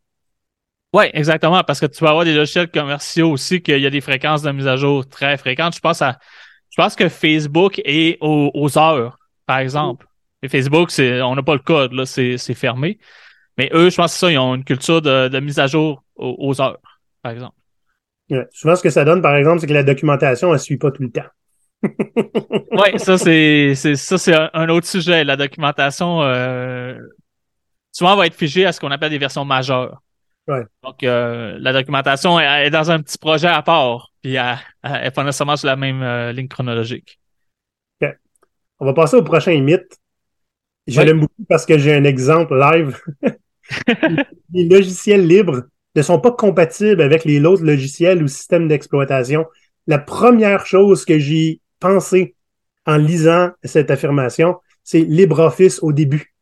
Oui, exactement, parce que tu vas avoir des logiciels commerciaux aussi qu'il y a des fréquences de mise à jour très fréquentes. Je pense à, je pense que Facebook est aux, aux heures, par exemple. Et Facebook, c'est, on n'a pas le code, là, c'est, c'est fermé. Mais eux, je pense que ça, ils ont une culture de, de mise à jour aux, aux heures, par exemple. Ouais. Souvent, ce que ça donne, par exemple, c'est que la documentation, elle suit pas tout le temps. Oui, ça, c'est, ça, c'est un, autre sujet. La documentation, euh, souvent va être figée à ce qu'on appelle des versions majeures. Ouais. Donc, euh, la documentation est, est dans un petit projet à part, puis elle, elle est pas nécessairement sur la même euh, ligne chronologique. On va passer au prochain mythe. Je Ouais. l'aime beaucoup parce que j'ai un exemple live. <laughs> les logiciels libres ne sont pas compatibles avec les autres logiciels ou systèmes d'exploitation. La première chose que j'ai pensé en lisant cette affirmation, c'est LibreOffice au début.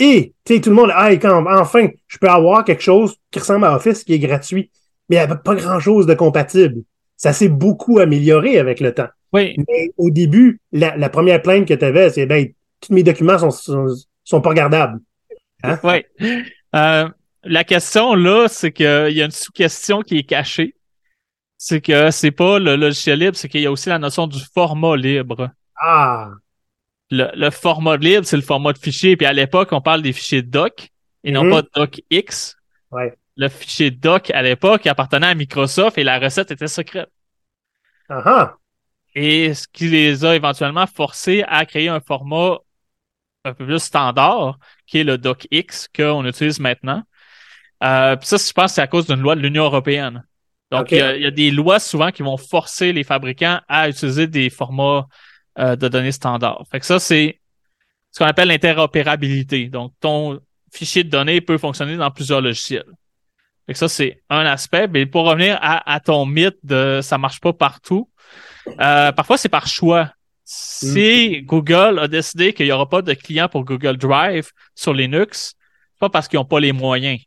Et, tu sais, tout le monde, ah, quand, enfin, je peux avoir quelque chose qui ressemble à Office qui est gratuit, mais il n'y avait pas grand-chose de compatible. Ça s'est beaucoup amélioré avec le temps. Oui, Mais au début, la, la première plainte que tu avais, c'est ben, tous mes documents sont, sont, sont pas regardables. oui. Euh, la question là, c'est qu'il y a une sous-question qui est cachée. C'est que c'est pas le logiciel libre, c'est qu'il y a aussi la notion du format libre. Ah, Le, le format libre, c'est le format de fichier. Puis à l'époque, on parle des fichiers doc et non Mhm. pas docx. ouais. Le fichier doc à l'époque appartenait à Microsoft et la recette était secrète. Ah ah. Et ce qui les a éventuellement forcés à créer un format un peu plus standard, qui est le docx qu'on utilise maintenant. Euh, puis ça, je pense que c'est à cause d'une loi de l'Union européenne. Donc, il y a- il y, a des lois souvent qui vont forcer les fabricants à utiliser des formats euh, de données standards. Fait que ça, c'est ce qu'on appelle l'interopérabilité. Donc, ton fichier de données peut fonctionner dans plusieurs logiciels. Fait que ça, c'est un aspect. Mais pour revenir à, à ton mythe de ça marche pas partout, euh, parfois c'est par choix. Si Google a décidé qu'il n'y aura pas de client pour Google Drive sur Linux, c'est pas parce qu'ils n'ont pas les moyens.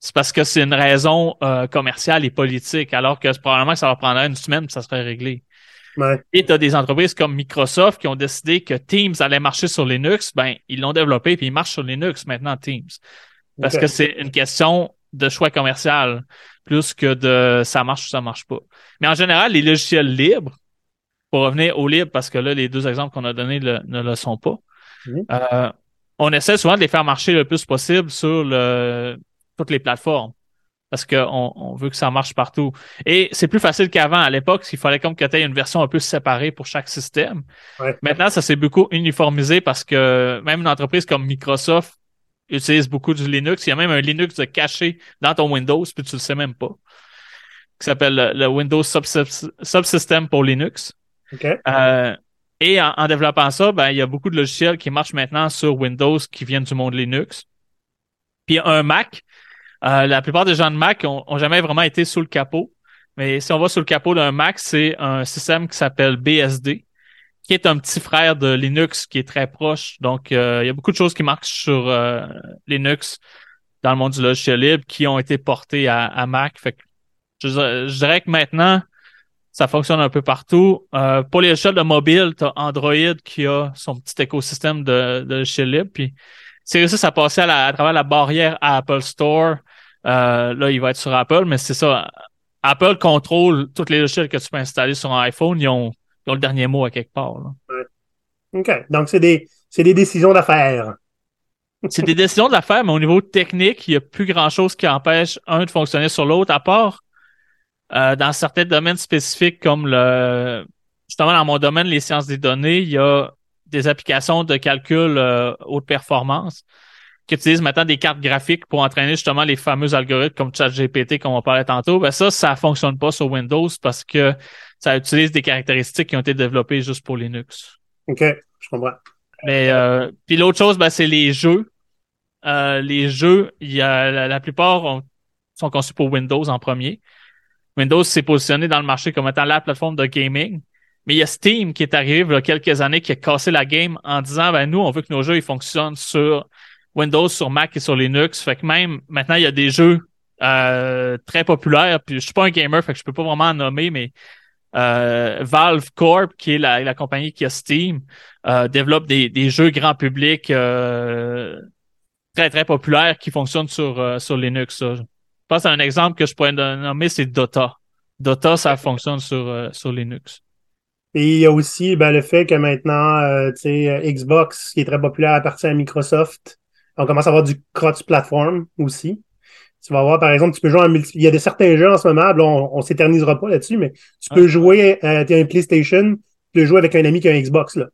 C'est parce que c'est une raison euh, commerciale et politique, alors que probablement que ça leur prendrait une semaine puis ça serait réglé. Ouais. Et tu as des entreprises comme Microsoft qui ont décidé que Teams allait marcher sur Linux, ben ils l'ont développé puis il marche sur Linux maintenant Teams. Parce que c'est une question de choix commercial plus que de ça marche ou ça marche pas. Mais en général, les logiciels libres, pour revenir au libre, parce que là, les deux exemples qu'on a donnés le- ne le sont pas, euh, on essaie souvent de les faire marcher le plus possible sur le, toutes les plateformes. Parce qu'on on veut que ça marche partout. Et c'est plus facile qu'avant. À l'époque, il fallait comme que tu aies une version un peu séparée pour chaque système. Ouais. Maintenant, ça s'est beaucoup uniformisé parce que même une entreprise comme Microsoft utilise beaucoup du Linux. Il y a même un Linux de caché dans ton Windows, puis tu le sais même pas. Qui s'appelle le, le Windows Subsys- Subsystem pour Linux. Euh, et en, en développant ça, ben, il y a beaucoup de logiciels qui marchent maintenant sur Windows qui viennent du monde Linux. Puis un Mac, euh, la plupart des gens de Mac ont, ont jamais vraiment été sous le capot. Mais si on va sous le capot d'un Mac, c'est un système qui s'appelle BSD, qui est un petit frère de Linux qui est très proche. Donc, euh, il y a beaucoup de choses qui marchent sur euh, Linux dans le monde du logiciel libre qui ont été portées à, à Mac. Fait que je, dirais- je dirais que maintenant, ça fonctionne un peu partout. Euh, pour les logiciels de mobile, tu as Android qui a son petit écosystème de, de logiciel libre. Puis c'est réussi à passer à, la, à travers la barrière à Apple Store. Euh, là, il va être sur Apple, mais c'est ça. Apple contrôle toutes les logiciels que tu peux installer sur un iPhone. Ils ont, ils ont le dernier mot à quelque part. Là. OK. Donc, c'est des, c'est des décisions d'affaires. <laughs> c'est des décisions d'affaires, mais au niveau technique, il n'y a plus grand-chose qui empêche un de fonctionner sur l'autre, à part euh, dans certains domaines spécifiques comme le justement dans mon domaine, les sciences des données, il y a des applications de calcul euh, haute performance qui utilisent maintenant des cartes graphiques pour entraîner justement les fameux algorithmes comme ChatGPT, comme on parlait tantôt. Ben ça, ça fonctionne pas sur Windows parce que ça utilise des caractéristiques qui ont été développées juste pour Linux. OK, je comprends. Mais euh, puis l'autre chose, ben, c'est les jeux. Euh, les jeux, il y a la, la plupart ont- sont conçus pour Windows en premier. Windows s'est positionné dans le marché comme étant la plateforme de gaming. Mais il y a Steam qui est arrivé il y a quelques années qui a cassé la game en disant ben nous, on veut que nos jeux ils fonctionnent sur Windows, sur Mac et sur Linux. Fait que même maintenant, il y a des jeux euh, très populaires. Puis je suis pas un gamer, fait que je peux pas vraiment en nommer, mais euh, Valve Corp, qui est la, la compagnie qui a Steam, euh, développe des, des jeux grand public euh, très très populaires qui fonctionnent sur euh, sur Linux. ça. Je pense à un exemple que je pourrais nommer, c'est Dota. Dota, ça fonctionne sur euh, sur Linux. Et il y a aussi ben, le fait que maintenant, euh, tu sais, euh, Xbox, qui est très populaire, appartient à Microsoft. On commence à avoir du cross-platform aussi. Tu vas voir, par exemple, tu peux jouer en multi... Il y a des certains jeux en ce moment, là, on, on s'éternisera pas là-dessus, mais tu peux jouer, euh, tu as un PlayStation, tu peux jouer avec un ami qui a un Xbox, là.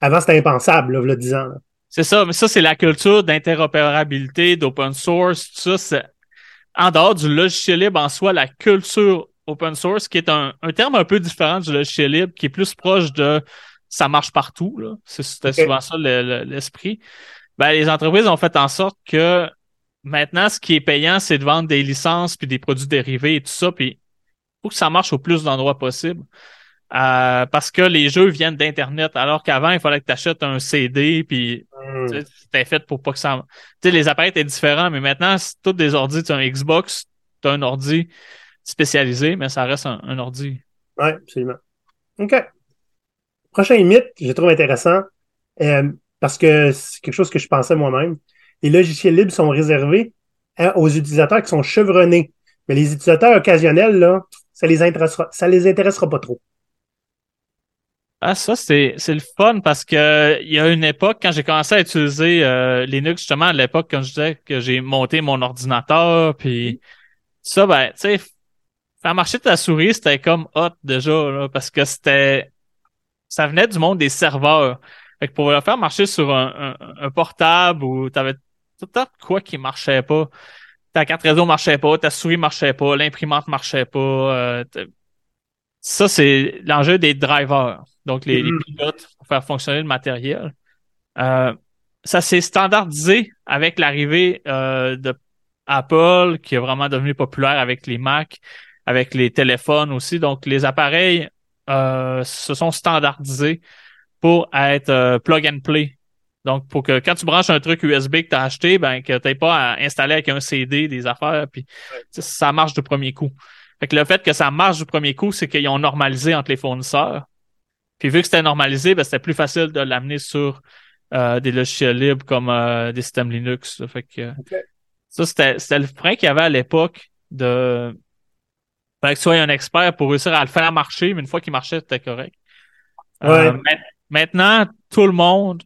Avant, c'était impensable, là, il y a 10 ans. là. C'est ça, mais ça, c'est la culture d'interopérabilité, d'open source, tout ça, c'est en dehors du logiciel libre en soi, la culture open source, qui est un, un terme un peu différent du logiciel libre, qui est plus proche de ça marche partout. C'était souvent ça le- le- l'esprit. Ben, les entreprises ont fait en sorte que maintenant, ce qui est payant, c'est de vendre des licences puis des produits dérivés et tout ça, puis faut que ça marche au plus d'endroits possible. Euh, parce que les jeux viennent d'Internet, alors qu'avant, il fallait que tu achètes un CD, puis Hmm. C'était fait pour pas que ça. Tu sais, les appareils étaient différents, mais maintenant, c'est tous des ordi. Tu as un Xbox, tu as un ordi spécialisé, mais ça reste un, un ordi. Ouais, absolument. OK. Prochain mythe, je trouve intéressant, euh, parce que c'est quelque chose que je pensais moi-même. Les logiciels libres sont réservés hein, aux utilisateurs qui sont chevronnés. Mais les utilisateurs occasionnels, là, ça les intéressera, ça les intéressera pas trop. Ah, ça, c'est, c'est le fun parce que il y a une époque, quand j'ai commencé à utiliser euh, Linux, justement, à l'époque, quand je disais que j'ai monté mon ordinateur, puis ça, ben, tu sais, faire marcher ta souris, c'était comme hot déjà, là, parce que c'était. Ça venait du monde des serveurs. Fait que pour le faire marcher sur un, un, un portable où t'avais tout le temps de quoi qui marchait pas. Ta carte réseau marchait pas, ta souris marchait pas, l'imprimante marchait pas. euh, ça, c'est l'enjeu des drivers. Donc, les, les Mhm. pilotes pour faire fonctionner le matériel. Euh, ça s'est standardisé avec l'arrivée euh, de Apple, qui est vraiment devenu populaire avec les Mac, avec les téléphones aussi. Donc, les appareils euh, se sont standardisés pour être euh, plug and play. Donc, pour que quand tu branches un truc USB que tu as acheté, ben que tu pas à installer avec un CD des affaires, puis ça marche du premier coup. Fait que le fait que ça marche du premier coup, c'est qu'ils ont normalisé entre les fournisseurs. Puis vu que c'était normalisé, ben, c'était plus facile de l'amener sur euh, des logiciels libres comme euh, des systèmes Linux. là. Fait que ça, c'était, c'était le frein qu'il y avait à l'époque de fallait que tu sois un expert pour réussir à le faire marcher, mais une fois qu'il marchait, c'était correct. Euh, Ouais. maintenant, tout le monde,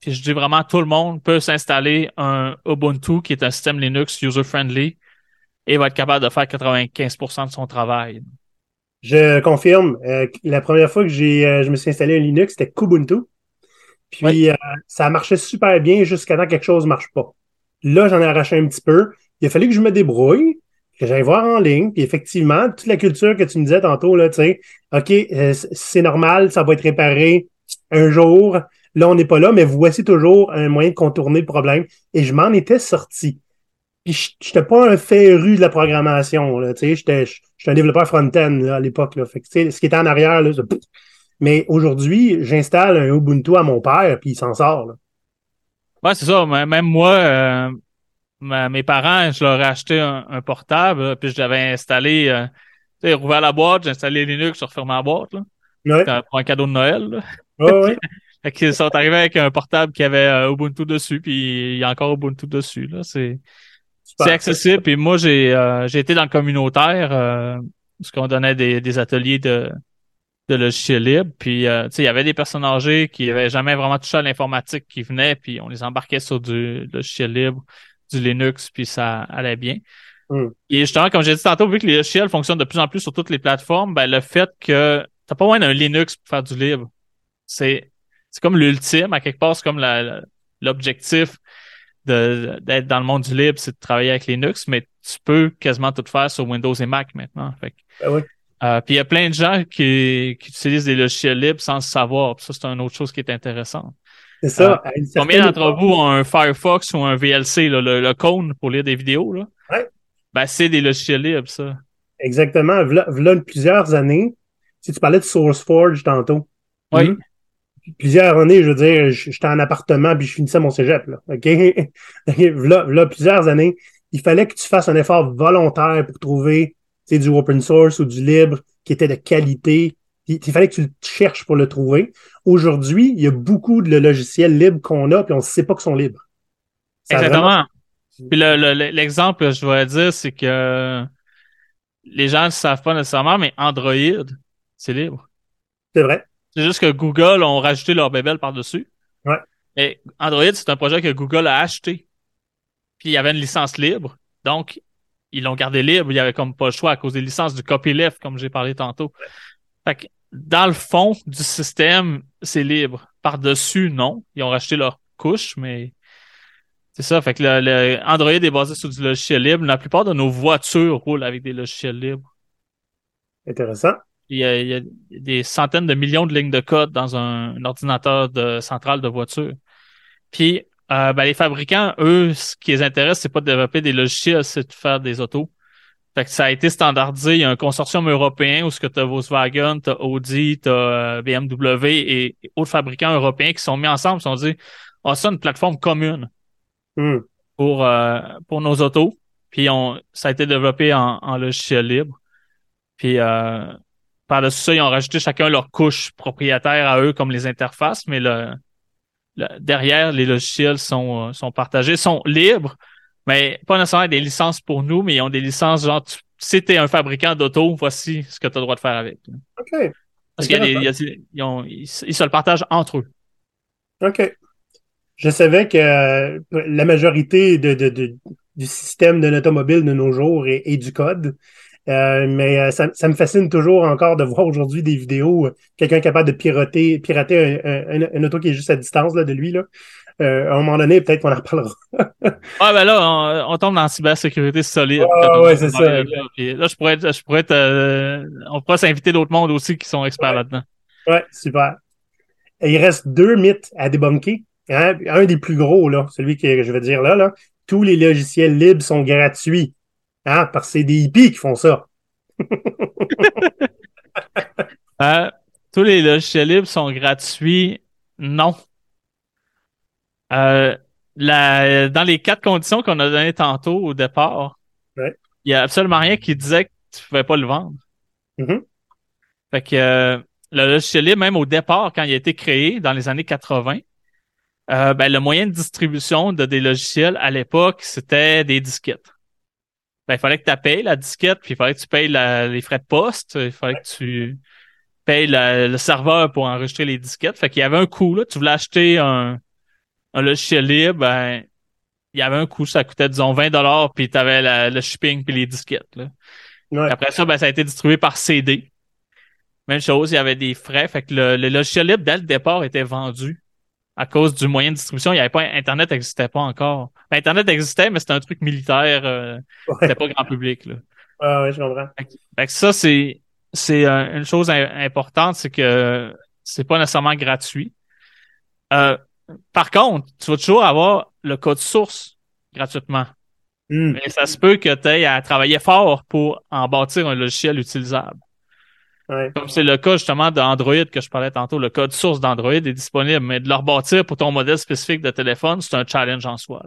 puis je dis vraiment tout le monde, peut s'installer un Ubuntu qui est un système Linux user-friendly et va être capable de faire 95% de son travail. Je confirme, euh, la première fois que j'ai, euh, je me suis installé un Linux, c'était Kubuntu. Puis Oui. euh, ça marchait super bien jusqu'à temps que quelque chose ne marche pas. Là, j'en ai arraché un petit peu. Il a fallu que je me débrouille, que j'aille voir en ligne. Puis effectivement, toute la culture que tu me disais tantôt, là, tu sais, OK, euh, c'est normal, ça va être réparé un jour. Là, on n'est pas là, mais voici toujours un moyen de contourner le problème. Et je m'en étais sorti. Puis je j'étais pas un féru de la programmation, là, tu sais, j'étais un développeur front-end à l'époque, là. Fait que, ce qui était en arrière, là, mais aujourd'hui, j'installe un Ubuntu à mon père, puis il s'en sort, là. Ouais, c'est ça. Même moi, euh, ma- mes parents, je leur ai acheté un, un portable, puis je l'avais installé, euh, tu sais, rouvert la boîte, j'ai installé Linux, j'ai refermé la boîte, là. Ouais, C'était pour un cadeau de Noël, là. ouais, ouais. <laughs> Fait qu'ils sont arrivés avec un portable qui avait euh, Ubuntu dessus, puis il y a encore Ubuntu dessus. Là, c'est c'est accessible. Puis moi, j'ai euh, j'ai été dans le communautaire, euh, parce qu'on donnait des, des ateliers de de logiciels libres. Puis euh, tu sais, il y avait des personnes âgées qui avaient jamais vraiment touché à l'informatique qui venaient, puis on les embarquait sur du logiciel libre, du Linux, puis ça allait bien. Mm. Et justement, comme j'ai dit tantôt, vu que les logiciels fonctionnent de plus en plus sur toutes les plateformes, ben le fait que t'as pas besoin d'un Linux pour faire du libre, c'est c'est comme l'ultime, à quelque part, c'est comme l'objectif d'être dans le monde du libre, c'est de travailler avec Linux, mais tu peux quasiment tout faire sur Windows et Mac maintenant. Fait Ben oui. euh, puis il y a plein de gens qui, qui utilisent des logiciels libres sans le savoir. Puis ça, c'est une autre chose qui est intéressante. C'est ça. Euh, Combien d'entre vous ont un Firefox ou un VLC, là, le, le cône pour lire des vidéos? Là? Ouais. Ben, c'est des logiciels libres, ça. Exactement. V'là, v'là plusieurs années, si tu parlais de SourceForge tantôt. Oui. Mhm. Plusieurs années, je veux dire, j'étais en appartement puis je finissais mon cégep, là. <laughs> OK? V'là, v'là plusieurs années, il fallait que tu fasses un effort volontaire pour trouver, du open source ou du libre qui était de qualité. Il, il fallait que tu le cherches pour le trouver. Aujourd'hui, il y a beaucoup de logiciels libres qu'on a puis on ne sait pas qu'ils sont libres. Ça a vraiment- Exactement. Puis le- le- le- l'exemple que je voudrais dire, c'est que les gens ne savent pas nécessairement, mais Android, c'est libre. C'est vrai. C'est juste que Google ont rajouté leur bébelle par-dessus. Ouais. Et Android, c'est un projet que Google a acheté. Puis il y avait une licence libre. Donc, ils l'ont gardé libre. Il y avait comme pas le choix à cause des licences du copyleft, comme j'ai parlé tantôt. Fait que, dans le fond du système, c'est libre. Par-dessus, non. Ils ont racheté leur couche, mais c'est ça. Fait que le, le Android est basé sur du logiciel libre. La plupart de nos voitures roulent avec des logiciels libres. Intéressant. Il y, a, il y a des centaines de millions de lignes de code dans un, un ordinateur de centrale de voiture. Puis, euh, ben, les fabricants, eux, ce qui les intéresse, c'est pas de développer des logiciels, c'est de faire des autos. Fait que ça a été standardisé. Il y a un consortium européen où ce que tu as Volkswagen, tu as Audi, tu as BMW et, autres fabricants européens qui sont mis ensemble, se sont dit, on ça une plateforme commune Hmm. pour, euh, pour nos autos. Puis on, ça a été développé en, en logiciel libre. Puis euh, par-dessus ça, ils ont rajouté chacun leur couche propriétaire à eux, comme les interfaces, mais le, le- derrière, les logiciels sont, euh, sont partagés, sont libres, mais pas nécessairement des licences pour nous, mais ils ont des licences genre tu, si t'es un fabricant d'auto, voici ce que tu as le droit de faire avec. OK. Parce qu'il y a des, il y a des- ils, se le partagent entre eux. OK. Je savais que euh, la majorité de, de- de- du système de l'automobile de nos jours est, est du code. Euh, mais euh, ça, ça me fascine toujours encore de voir aujourd'hui des vidéos, quelqu'un capable de pirater, pirater un- un auto qui est juste à distance là, de lui. Là. Euh, à un moment donné, peut-être qu'on en reparlera. <laughs> Ah ben là, on, on tombe dans la cybersécurité solide. Ah, ouais, c'est ça. Là, je pourrais, être- je pourrais être, euh, on pourrait s'inviter d'autres mondes aussi qui sont experts Ouais. là-dedans. Ouais, super. Et il reste deux mythes à débunker. Hein? Un des plus gros, là, celui que je veux dire là, là, tous les logiciels libres sont gratuits. Hein? Parce que c'est des hippies qui font ça. <laughs> Euh, tous les logiciels libres sont gratuits? Non. Euh, la, dans les quatre conditions qu'on a données tantôt au départ, Ouais. il y a absolument rien qui disait que tu pouvais pas le vendre. Mhm. Fait que euh, le logiciel libre, même au départ, quand il a été créé dans les années 80, euh, ben, le moyen de distribution de des logiciels à l'époque, c'était des disquettes. Ben, il fallait que tu payes la disquette, puis il fallait que tu payes la- les frais de poste, il fallait que tu payes la- le serveur pour enregistrer les disquettes. Fait qu'il y avait un coût, là. Tu voulais acheter un, un logiciel libre, ben, il y avait un coût, ça coûtait, disons, 20 dollars, puis tu avais le shipping puis les disquettes, là. Ouais. Après ça, ben, ça a été distribué par CD. Même chose, il y avait des frais. Fait que le, le logiciel libre, dès le départ, était vendu à cause du moyen de distribution. Il y avait pas Internet n'existait pas encore. Ben, Internet existait, mais c'était un truc militaire. euh, Ouais. C'était pas grand public. Là. Ah ouais, je comprends. Fait que ça, c'est c'est une chose im- importante, c'est que c'est pas nécessairement gratuit. Euh, par contre, tu vas toujours avoir le code source gratuitement. Hmm. Mais ça se peut que tu aies à travailler fort pour en bâtir un logiciel utilisable. Ouais. Comme c'est le cas justement d'Android que je parlais tantôt, le code source d'Android est disponible, mais de le rebâtir pour ton modèle spécifique de téléphone, c'est un challenge en soi.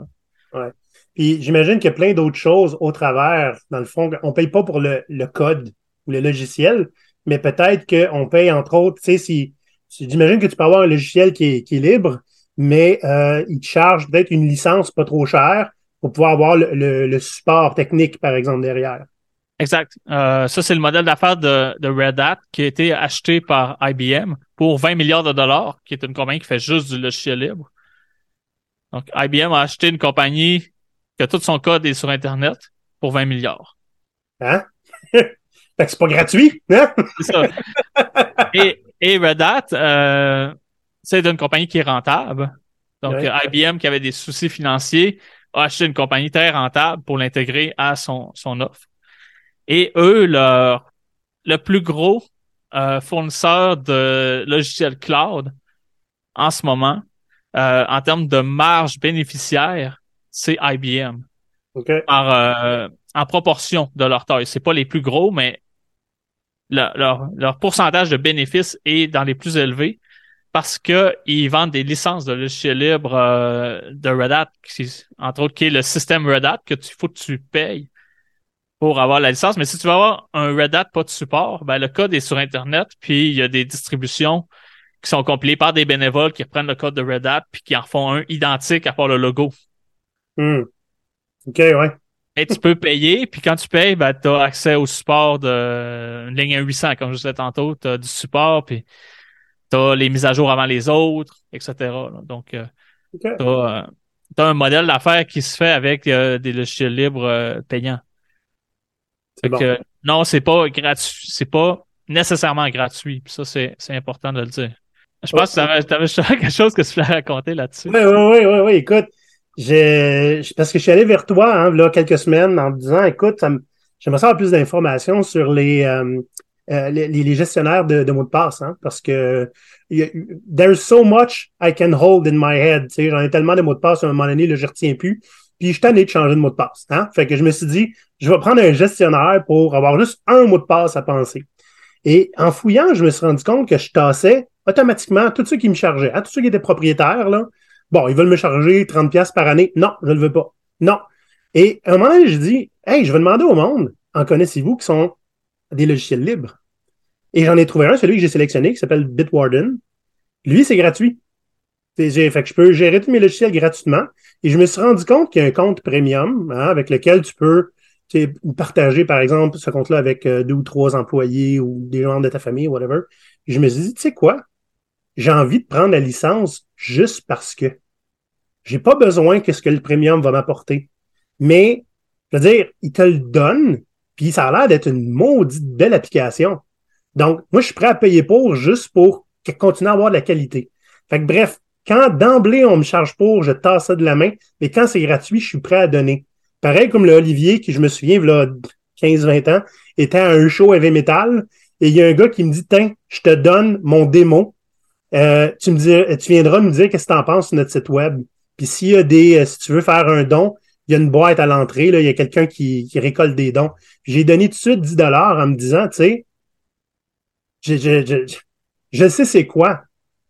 là. Puis j'imagine qu'il y a plein d'autres choses au travers. Dans le fond, on paye pas pour le, le code ou le logiciel, mais peut-être qu'on paye, entre autres, tu sais, si j'imagine que tu peux avoir un logiciel qui est, qui est libre, mais euh, il te charge peut-être une licence pas trop chère pour pouvoir avoir le, le- le support technique, par exemple, derrière. Exact. Euh, ça, c'est le modèle d'affaires de, de Red Hat qui a été acheté par IBM pour 20 milliards de dollars, qui est une compagnie qui fait juste du logiciel libre. Donc, IBM a acheté une compagnie que tout son code est sur Internet pour 20 milliards. Hein? <laughs> fait que c'est pas gratuit, hein? C'est ça. <laughs> et, et Red Hat, euh, c'est une compagnie qui est rentable. Donc, Ouais. IBM, qui avait des soucis financiers, a acheté une compagnie très rentable pour l'intégrer à son, son offre. Et eux, leur, le plus gros euh, fournisseur de logiciels cloud en ce moment, euh, en termes de marge bénéficiaire, c'est IBM par, euh, en proportion de leur taille. C'est pas les plus gros, mais leur, leur pourcentage de bénéfices est dans les plus élevés parce que ils vendent des licences de logiciels libres euh, de Red Hat, qui, entre autres qui est le système Red Hat que tu faut que tu payes pour avoir la licence. Mais si tu veux avoir un Red Hat pas de support, ben le code est sur Internet, puis il y a des distributions qui sont compilées par des bénévoles qui reprennent le code de Red Hat puis qui en font un identique à part le logo. Hmm. OK, ouais. Et tu peux payer, puis quand tu payes, ben, tu as accès au support de une ligne 800, comme je disais tantôt, tu as du support, puis tu as les mises à jour avant les autres, etc. là. Donc, euh, tu as, un modèle d'affaires qui se fait avec euh, des logiciels libres euh, payants. Bon. que, non, c'est pas gratuit, c'est pas nécessairement gratuit. Puis ça, c'est important de le dire. Je pense Ouais. que tu avais, quelque chose que tu voulais raconter là-dessus. Oui, oui, oui, oui, oui, écoute, parce que je suis allé vers toi, hein, là, quelques semaines, en te disant, écoute, me- j'aimerais savoir plus d'informations sur les, euh, euh, les, gestionnaires de, mots de passe, hein, parce que there's so much I can hold in my head, j'en ai tellement de mots de passe, à un moment donné, là, je retiens plus, puis je suis tanné de changer de mot de passe, hein, fait que je me suis dit, je vais prendre un gestionnaire pour avoir juste un mot de passe à penser. Et en fouillant, je me suis rendu compte que je tassais automatiquement tous ceux qui me chargeaient, hein, tous ceux qui étaient propriétaires, là, Bon, ils veulent me charger 30 pièces par année. Non, je ne le veux pas. Non. Et à un moment donné, je dis, hey, je vais demander au monde, en connaissez-vous qui sont des logiciels libres? Et j'en ai trouvé un, celui que j'ai sélectionné, qui s'appelle Bitwarden. Lui, c'est gratuit. Fait que je peux gérer tous mes logiciels gratuitement. Et je me suis rendu compte qu'il y a un compte premium hein, avec lequel tu peux partager, par exemple, ce compte-là avec euh, deux ou trois employés ou des membres de ta famille, whatever. Je me suis dit, tu sais quoi? J'ai envie de prendre la licence juste parce que j'ai pas besoin que ce que le premium va m'apporter. Mais, je veux dire, il te le donne, puis ça a l'air d'être une maudite belle application. Donc, moi, je suis prêt à payer pour juste pour continuer à avoir de la qualité. Fait que bref, quand d'emblée on me charge pour, je tasse ça de la main, mais quand c'est gratuit, je suis prêt à donner. Pareil comme le Olivier, qui, je me souviens, là, 15-20 ans, était à un show heavy metal, et il y a un gars qui me dit, tiens, je te donne mon démo, euh, tu viendras me dire qu'est-ce que tu en penses sur notre site web. Puis s'il y a des, euh, si tu veux faire un don, il y a une boîte à l'entrée, là, il y a quelqu'un qui, récolte des dons. J'ai donné tout de suite 10 dollars en me disant, tu sais, je, je, je, je sais c'est quoi,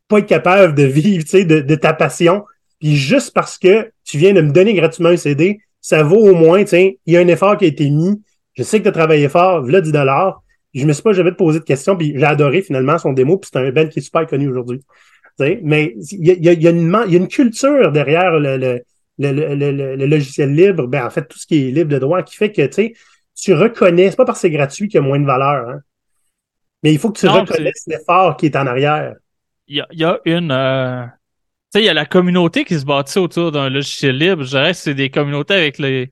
pas être capable de vivre, tu sais, de, ta passion. Puis juste parce que tu viens de me donner gratuitement un CD, ça vaut au moins, tu il y a un effort qui a été mis. Je sais que tu as travaillé fort, voilà 10 dollars. Je me suis pas jamais posé de questions, puis j'ai adoré finalement son démo, puis c'est un band qui est super connu aujourd'hui. Mais il y a, y, a, une culture derrière le, logiciel libre, ben en fait tout ce qui est libre de droit, qui fait que tu tu reconnais, c'est pas parce que c'est gratuit qu'il y a moins de valeur, hein. Mais il faut que tu Non, reconnaisses l'effort qui est en arrière. Il y a, y a une... euh, Tu sais, il y a la communauté qui se bâtit autour d'un logiciel libre. Je dirais que c'est des communautés avec les,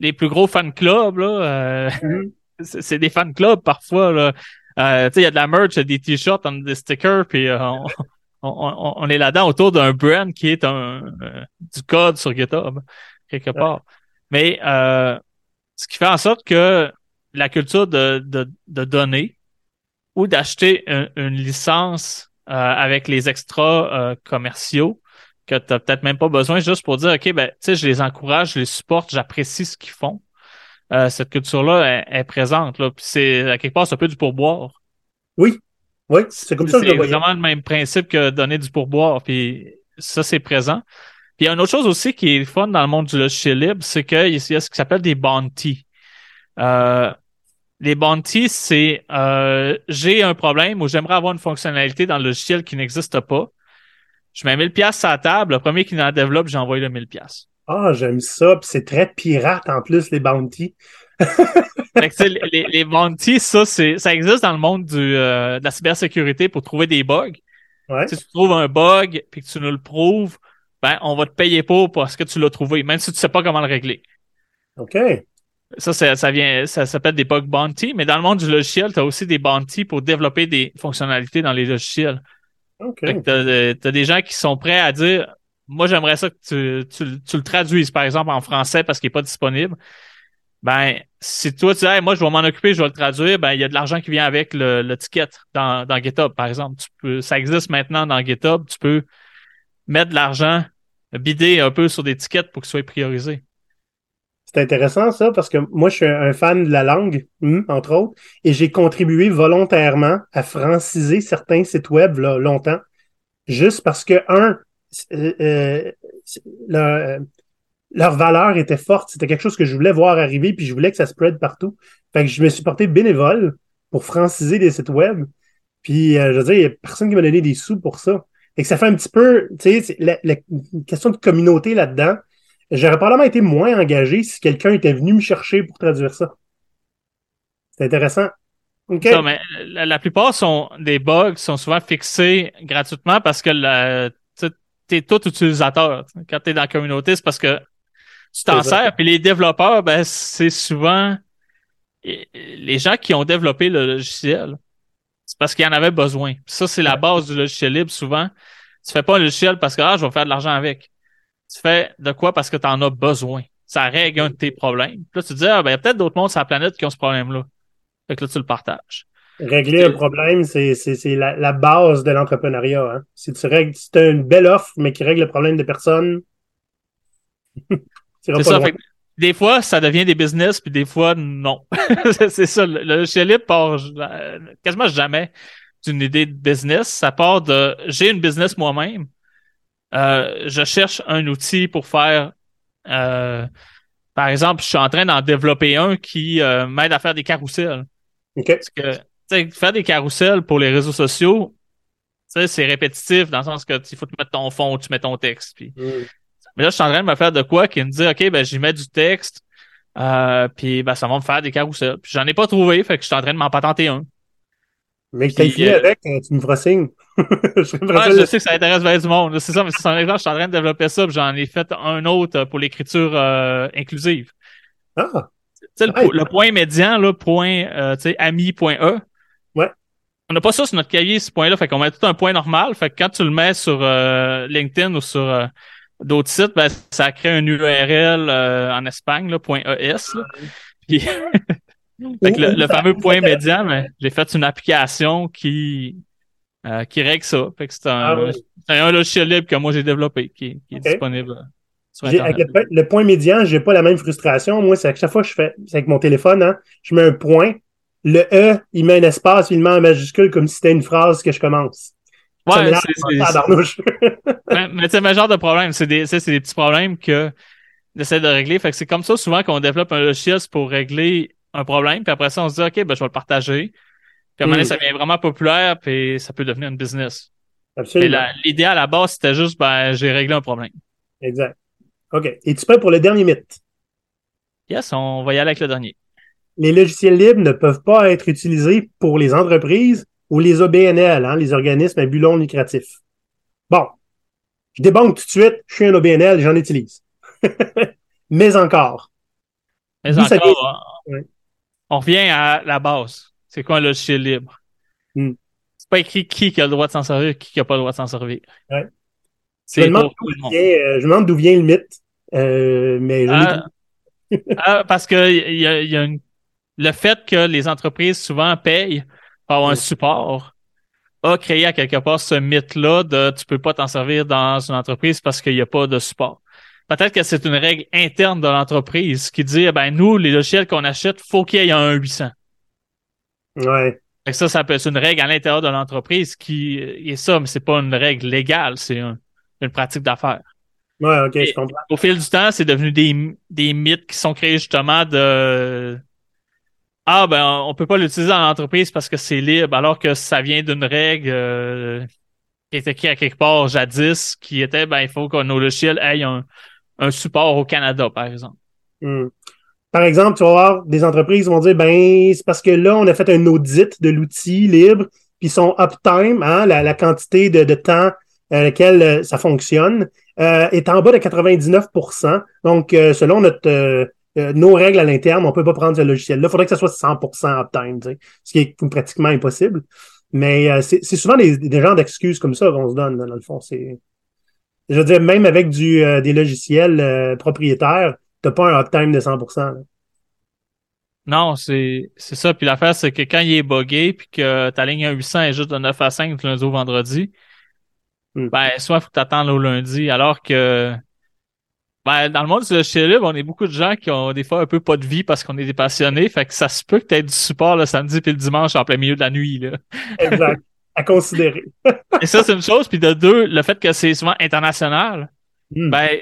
les plus gros fan clubs, là. euh, <laughs> c'est c'est des fan clubs parfois, là. Euh, tu sais, il y a de la merch, il y a des t-shirts, des stickers, puis euh, <laughs> on, on, on- est là-dedans autour d'un brand qui est un euh, du code sur GitHub, quelque part. Mais euh, ce qui fait en sorte que la culture de, de, de donner ou d'acheter un- une licence euh, avec les extras euh, commerciaux que tu peut-être même pas besoin juste pour dire OK, ben, tu sais, je les encourage, je les supporte, j'apprécie ce qu'ils font. Euh, cette culture-là est, est présente. Là. Puis c'est à quelque part, c'est un peu du pourboire. Oui, oui, c'est comme ça que je le C'est vraiment le même principe que donner du pourboire. Puis ça, c'est présent. Puis il y a une autre chose aussi qui est fun dans le monde du logiciel libre, c'est qu'il y a ce qui s'appelle des bounties. Euh, Les bounties, c'est euh, j'ai un problème ou j'aimerais avoir une fonctionnalité dans le logiciel qui n'existe pas. Je mets 1000 pièces sur la table, le premier qui en développe, j'envoie le 1000 pièces. Ah, j'aime ça, puis c'est très pirate en plus les bounties. <laughs> Fait que, les, les bounties, ça, c'est, ça existe dans le monde du, euh, de la cybersécurité pour trouver des bugs. Ouais. Si tu trouves un bug puis que tu nous le prouves, ben, on va te payer pour parce que tu l'as trouvé, même si tu sais pas comment le régler. OK. Ça, ça, ça vient, ça s'appelle des bug bounty, mais dans le monde du logiciel, tu as aussi des bounty pour développer des fonctionnalités dans les logiciels. OK. Que t'as, euh, des gens qui sont prêts à dire, moi, j'aimerais ça que tu, tu, tu le traduises, par exemple, en français parce qu'il est pas disponible. Ben, si toi, tu dis, Hey, moi, je vais m'en occuper, je vais le traduire, ben, il y a de l'argent qui vient avec le, le ticket dans, dans GitHub, par exemple. Tu peux, ça existe maintenant dans GitHub. Tu peux mettre de l'argent, bider un peu sur des tickets pour qu'ils soient priorisés. Intéressant ça parce que moi je suis un fan de la langue, hum, entre autres, et j'ai contribué volontairement à franciser certains sites web là, longtemps, juste parce que un, euh, euh, leur, euh, leur valeur était forte, c'était quelque chose que je voulais voir arriver, puis je voulais que ça spread partout. Fait que je me suis porté bénévole pour franciser des sites web, puis je veux dire, il y a personne qui m'a donné des sous pour ça. Et que ça fait un petit peu, tu sais, la question de communauté là-dedans. J'aurais probablement été moins engagé si quelqu'un était venu me chercher pour traduire ça. C'est intéressant. OK. Ça, mais la, plupart sont des bugs sont souvent fixés gratuitement parce que tu es tout utilisateur. Quand tu es dans la communauté, c'est parce que tu t'en sers. Puis les développeurs, ben, c'est souvent les gens qui ont développé le logiciel. C'est parce qu'ils en avaient besoin. Puis ça, c'est la base du logiciel libre souvent. Tu fais pas un logiciel parce que ah, je vais faire de l'argent avec. Tu fais de quoi parce que tu en as besoin? Ça règle un de tes problèmes. Puis là, tu te dis, ah, ben, il y a peut-être d'autres mondes sur la planète qui ont ce problème-là. Fait que là, tu le partages. Régler un problème, c'est, c'est, c'est la, la base de l'entrepreneuriat. Hein. Si tu règles, si as une belle offre, mais qui règle le problème de personne, <laughs> tu C'est ça. Fait que des fois, ça devient des business, puis des fois, non. <laughs> c'est ça. Le, le libre part euh, quasiment jamais d'une idée de business. Ça part de j'ai une business moi-même. Euh, je cherche un outil pour faire. euh, par exemple, je suis en train d'en développer un qui euh, m'aide à faire des carousels. OK. Parce que tu sais, faire des carousels pour les réseaux sociaux, c'est répétitif dans le sens que il faut te mettre ton fond, tu mets ton texte. Puis Mm. mais là, je suis en train de me faire de quoi qui me dit, OK, ben, j'y mets du texte, euh, puis ben, ça va me faire des carousels. Puis j'en ai pas trouvé, fait que je suis en train de m'en patenter un. Mais que Puis, fini euh, avec, tu me feras signe. <laughs> je Ouais, je sais que ça intéresse bien du monde. C'est ça, mais c'est un exemple, je suis en train de développer ça, puis j'en ai fait un autre pour l'écriture euh, inclusive. Ah, le, Ouais. le point médian, là, point, euh, tu sais, ami.e. Ouais. On n'a pas ça sur notre cahier, ce point-là, fait qu'on met tout un point normal. Fait que quand tu le mets sur euh, LinkedIn ou sur euh, d'autres sites, ben, ça crée un URL euh, en Espagne, là, point .es. Là. Puis, <laughs> fait que le, le fameux point médian, ben, j'ai fait une application qui euh, qui règle ça. Fait que c'est un, Ah c'est un logiciel libre que moi j'ai développé, qui, qui est disponible sur avec le, point- le point médian, j'ai pas la même frustration. Moi, c'est à chaque fois que je fais, c'est avec mon téléphone, hein, je mets un point. Le E, il met un espace, il le met en majuscule comme si c'était une phrase que je commence. Ouais, c'est- c'est- mais, mais sais, mais genre de problème, c'est des, c'est c'est des petits problèmes que j'essaie de régler. Fait que c'est comme ça souvent qu'on développe un logiciel c'est pour régler un problème, puis après ça, on se dit, OK, ben, je vais le partager. Puis à un moment donné, Mm. ça devient vraiment populaire, puis ça peut devenir une business. Absolument. l'idée à la base, c'était juste, ben, j'ai réglé un problème. Exact. OK. Es-tu prêt pour le dernier mythe? Yes, on va y aller avec le dernier. Les logiciels libres ne peuvent pas être utilisés pour les entreprises ou les OBNL, hein, les organismes à but non lucratif. Bon. Je débanque tout de suite. Je suis un OBNL, j'en utilise. <laughs> Mais encore. Mais encore, Ouais. on revient à la base. C'est quoi un logiciel libre? Mm. C'est pas écrit qui a le droit de s'en servir, qui qui a pas le droit de s'en servir. Ouais. Je me demande monde. Vient, euh, je me demande d'où vient le mythe. Euh, mais Ah, ah, parce que il y a, y a une- le fait que les entreprises souvent payent pour avoir un Mm. support a créé à quelque part ce mythe-là de tu peux pas t'en servir dans une entreprise parce qu'il n'y a pas de support. Peut-être que c'est une règle interne de l'entreprise qui dit, eh ben, nous, les logiciels qu'on achète, faut qu'il y ait un 800. Ouais. Fait que ça, ça peut être une règle à l'intérieur de l'entreprise qui est ça, mais c'est pas une règle légale, c'est un- une pratique d'affaires. Ouais, OK, Et- je comprends. Au fil du temps, c'est devenu des, des mythes qui sont créés justement de ah ben on peut pas l'utiliser dans l'entreprise parce que c'est libre, alors que ça vient d'une règle euh, qui était écrite à quelque part jadis, qui était ben il faut que nos logiciels aient un, un support au Canada, par exemple. Hmm. Par exemple, tu vas voir des entreprises qui vont dire ben c'est parce que là, on a fait un audit de l'outil libre, puis son uptime, hein, la, quantité de, temps à laquelle euh, ça fonctionne, euh, est en bas de 99% Donc, euh, selon notre euh, nos règles à l'interne, on peut pas prendre ce logiciel-là. Il faudrait que ça soit 100% uptime, tu ce qui est pratiquement impossible. Mais euh, c'est souvent des, genres d'excuses comme ça qu'on se donne, dans le fond. Je veux dire, même avec du, euh, des logiciels propriétaires, t'as pas un uptime de 100%. Non, c'est ça. Puis l'affaire, c'est que quand il est buggé, puis que ta ligne à 800 est juste de 9 à 5 lundi au vendredi, hmm. ben soit il faut t'attendre au lundi, alors que ben, dans le monde du logiciel libre, on est beaucoup de gens qui ont des fois un peu pas de vie parce qu'on est des passionnés. Fait que ça se peut que tu du support le samedi puis le dimanche en plein milieu de la nuit. Là. <laughs> Exact. À considérer. Et ça, c'est une chose. Puis de deux, le fait que c'est souvent international, hmm. ben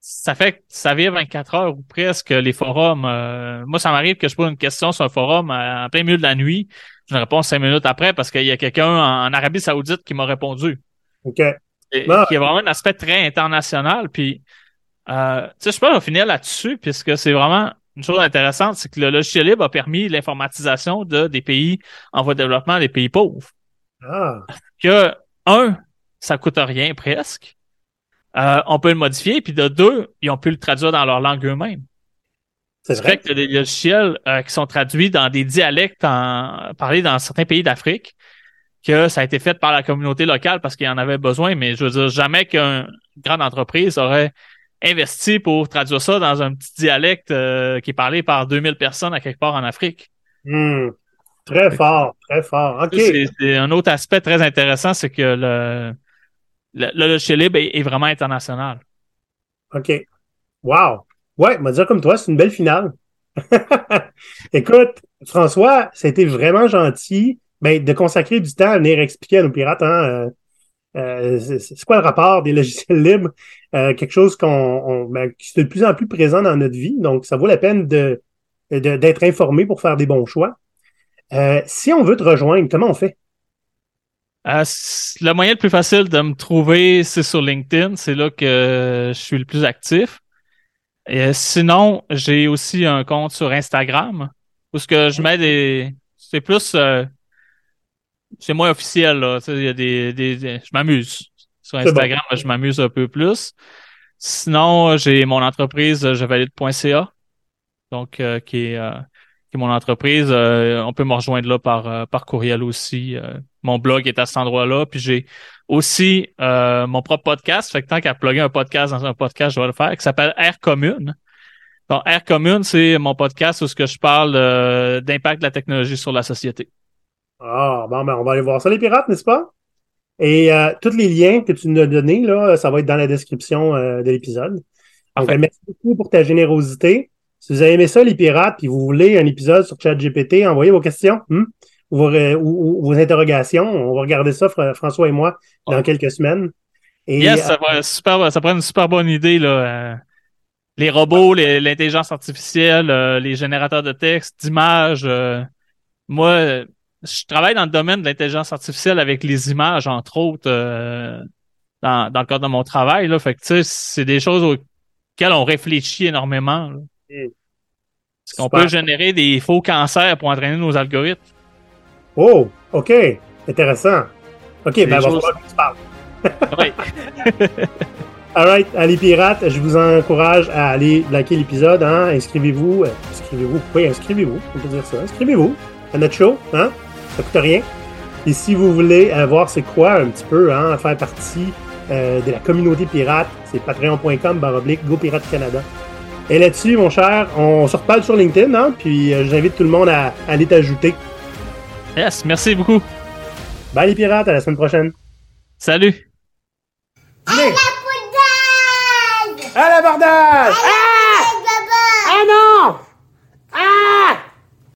ça fait que ça vient 24 heures ou presque les forums. Euh, moi, ça m'arrive que je pose une question sur un forum en plein milieu de la nuit. Je réponds cinq minutes après parce qu'il y a quelqu'un en, Arabie Saoudite qui m'a répondu. OK. Et, Qui a vraiment un aspect très international. Puis euh, tu sais, je peux en finir là-dessus, puisque c'est vraiment une chose intéressante, c'est que le logiciel libre a permis l'informatisation de des pays en voie de développement, des pays pauvres. Ah. Que, un, ça coûte rien presque. Euh, on peut le modifier, puis de deux, ils ont pu le traduire dans leur langue eux-mêmes. C'est vrai. que des logiciels euh, qui sont traduits dans des dialectes en, parlés dans certains pays d'Afrique, que ça a été fait par la communauté locale parce qu'il en avait besoin, mais je veux dire, jamais qu'une grande entreprise aurait investi pour traduire ça dans un petit dialecte euh, qui est parlé par 2000 personnes à quelque part en Afrique. Hmm. Très fort, très fort. OK. C'est un autre aspect très intéressant, c'est que le, le, logiciel libre est, vraiment international. OK. Wow. Ouais, on dire comme toi, c'est une belle finale. <laughs> Écoute, François, été vraiment gentil ben, de consacrer du temps à venir expliquer à nos pirates hein, euh, euh, c'est quoi le rapport des logiciels libres? Euh, quelque chose ben, qui est de plus en plus présent dans notre vie, donc ça vaut la peine de d'être informé pour faire des bons choix. Euh, si on veut te rejoindre, comment on fait? Le moyen le plus facile de me trouver, c'est sur LinkedIn. C'est là que je suis le plus actif. Et sinon, j'ai aussi un compte sur Instagram où ce que je mets des. C'est plus c'est moins officiel, là. Il y a des, des, je m'amuse. Sur Instagram, je m'amuse un peu plus. Sinon, j'ai mon entreprise jevalide.ca. Donc, euh, qui est euh, qui est mon entreprise. Euh, on peut me rejoindre là par, par courriel aussi. Mon blog est à cet endroit-là. Puis j'ai aussi mon propre podcast. Fait que tant qu'à plugger un podcast dans un podcast, je vais le faire, qui s'appelle Air Commune. Donc, Air Commune, c'est mon podcast où ce que je parle d'impact de la technologie sur la société. Ah, bon, ben, on va aller voir ça, les pirates, n'est-ce pas? Et euh, tous les liens que tu nous as donnés, là, ça va être dans la description euh, de l'épisode. Donc, ben, merci beaucoup pour ta générosité. Si vous avez aimé ça, les pirates, puis vous voulez un épisode sur ChatGPT, envoyez vos questions hmm, ou, vos, interrogations. On va regarder ça, François et moi, dans quelques semaines. Et, yes, ça, va super, ça prend une super bonne idée. Là. Euh, les robots, l'intelligence artificielle, les générateurs de texte, d'images. moi, je travaille dans le domaine de l'intelligence artificielle avec les images, entre autres, euh, dans, dans le cadre de mon travail. Là. Fait que, tu sais, c'est des choses auxquelles on réfléchit énormément. Là. Mm. Est-ce qu'on peut générer des faux cancers pour entraîner nos algorithmes? Oh, OK. Intéressant. OK, ben, on va voir que tu parles. oui. <laughs> Alright, allez pirates, je vous encourage à aller liker l'épisode, hein. Inscrivez-vous. Euh, inscrivez-vous. Oui, inscrivez-vous. On peut dire ça. Inscrivez-vous à notre show, hein ça coûte rien. Et si vous voulez voir c'est quoi un petit peu, hein, faire partie euh, de la communauté pirate, c'est patreon.com baroblique Canada. Et là-dessus, mon cher, on se reparle sur LinkedIn, hein, puis euh, j'invite tout le monde à, aller t'ajouter. Yes, merci beaucoup. Bye les pirates, à la semaine prochaine. Salut. À l'abordage! À l'abordage! Ah!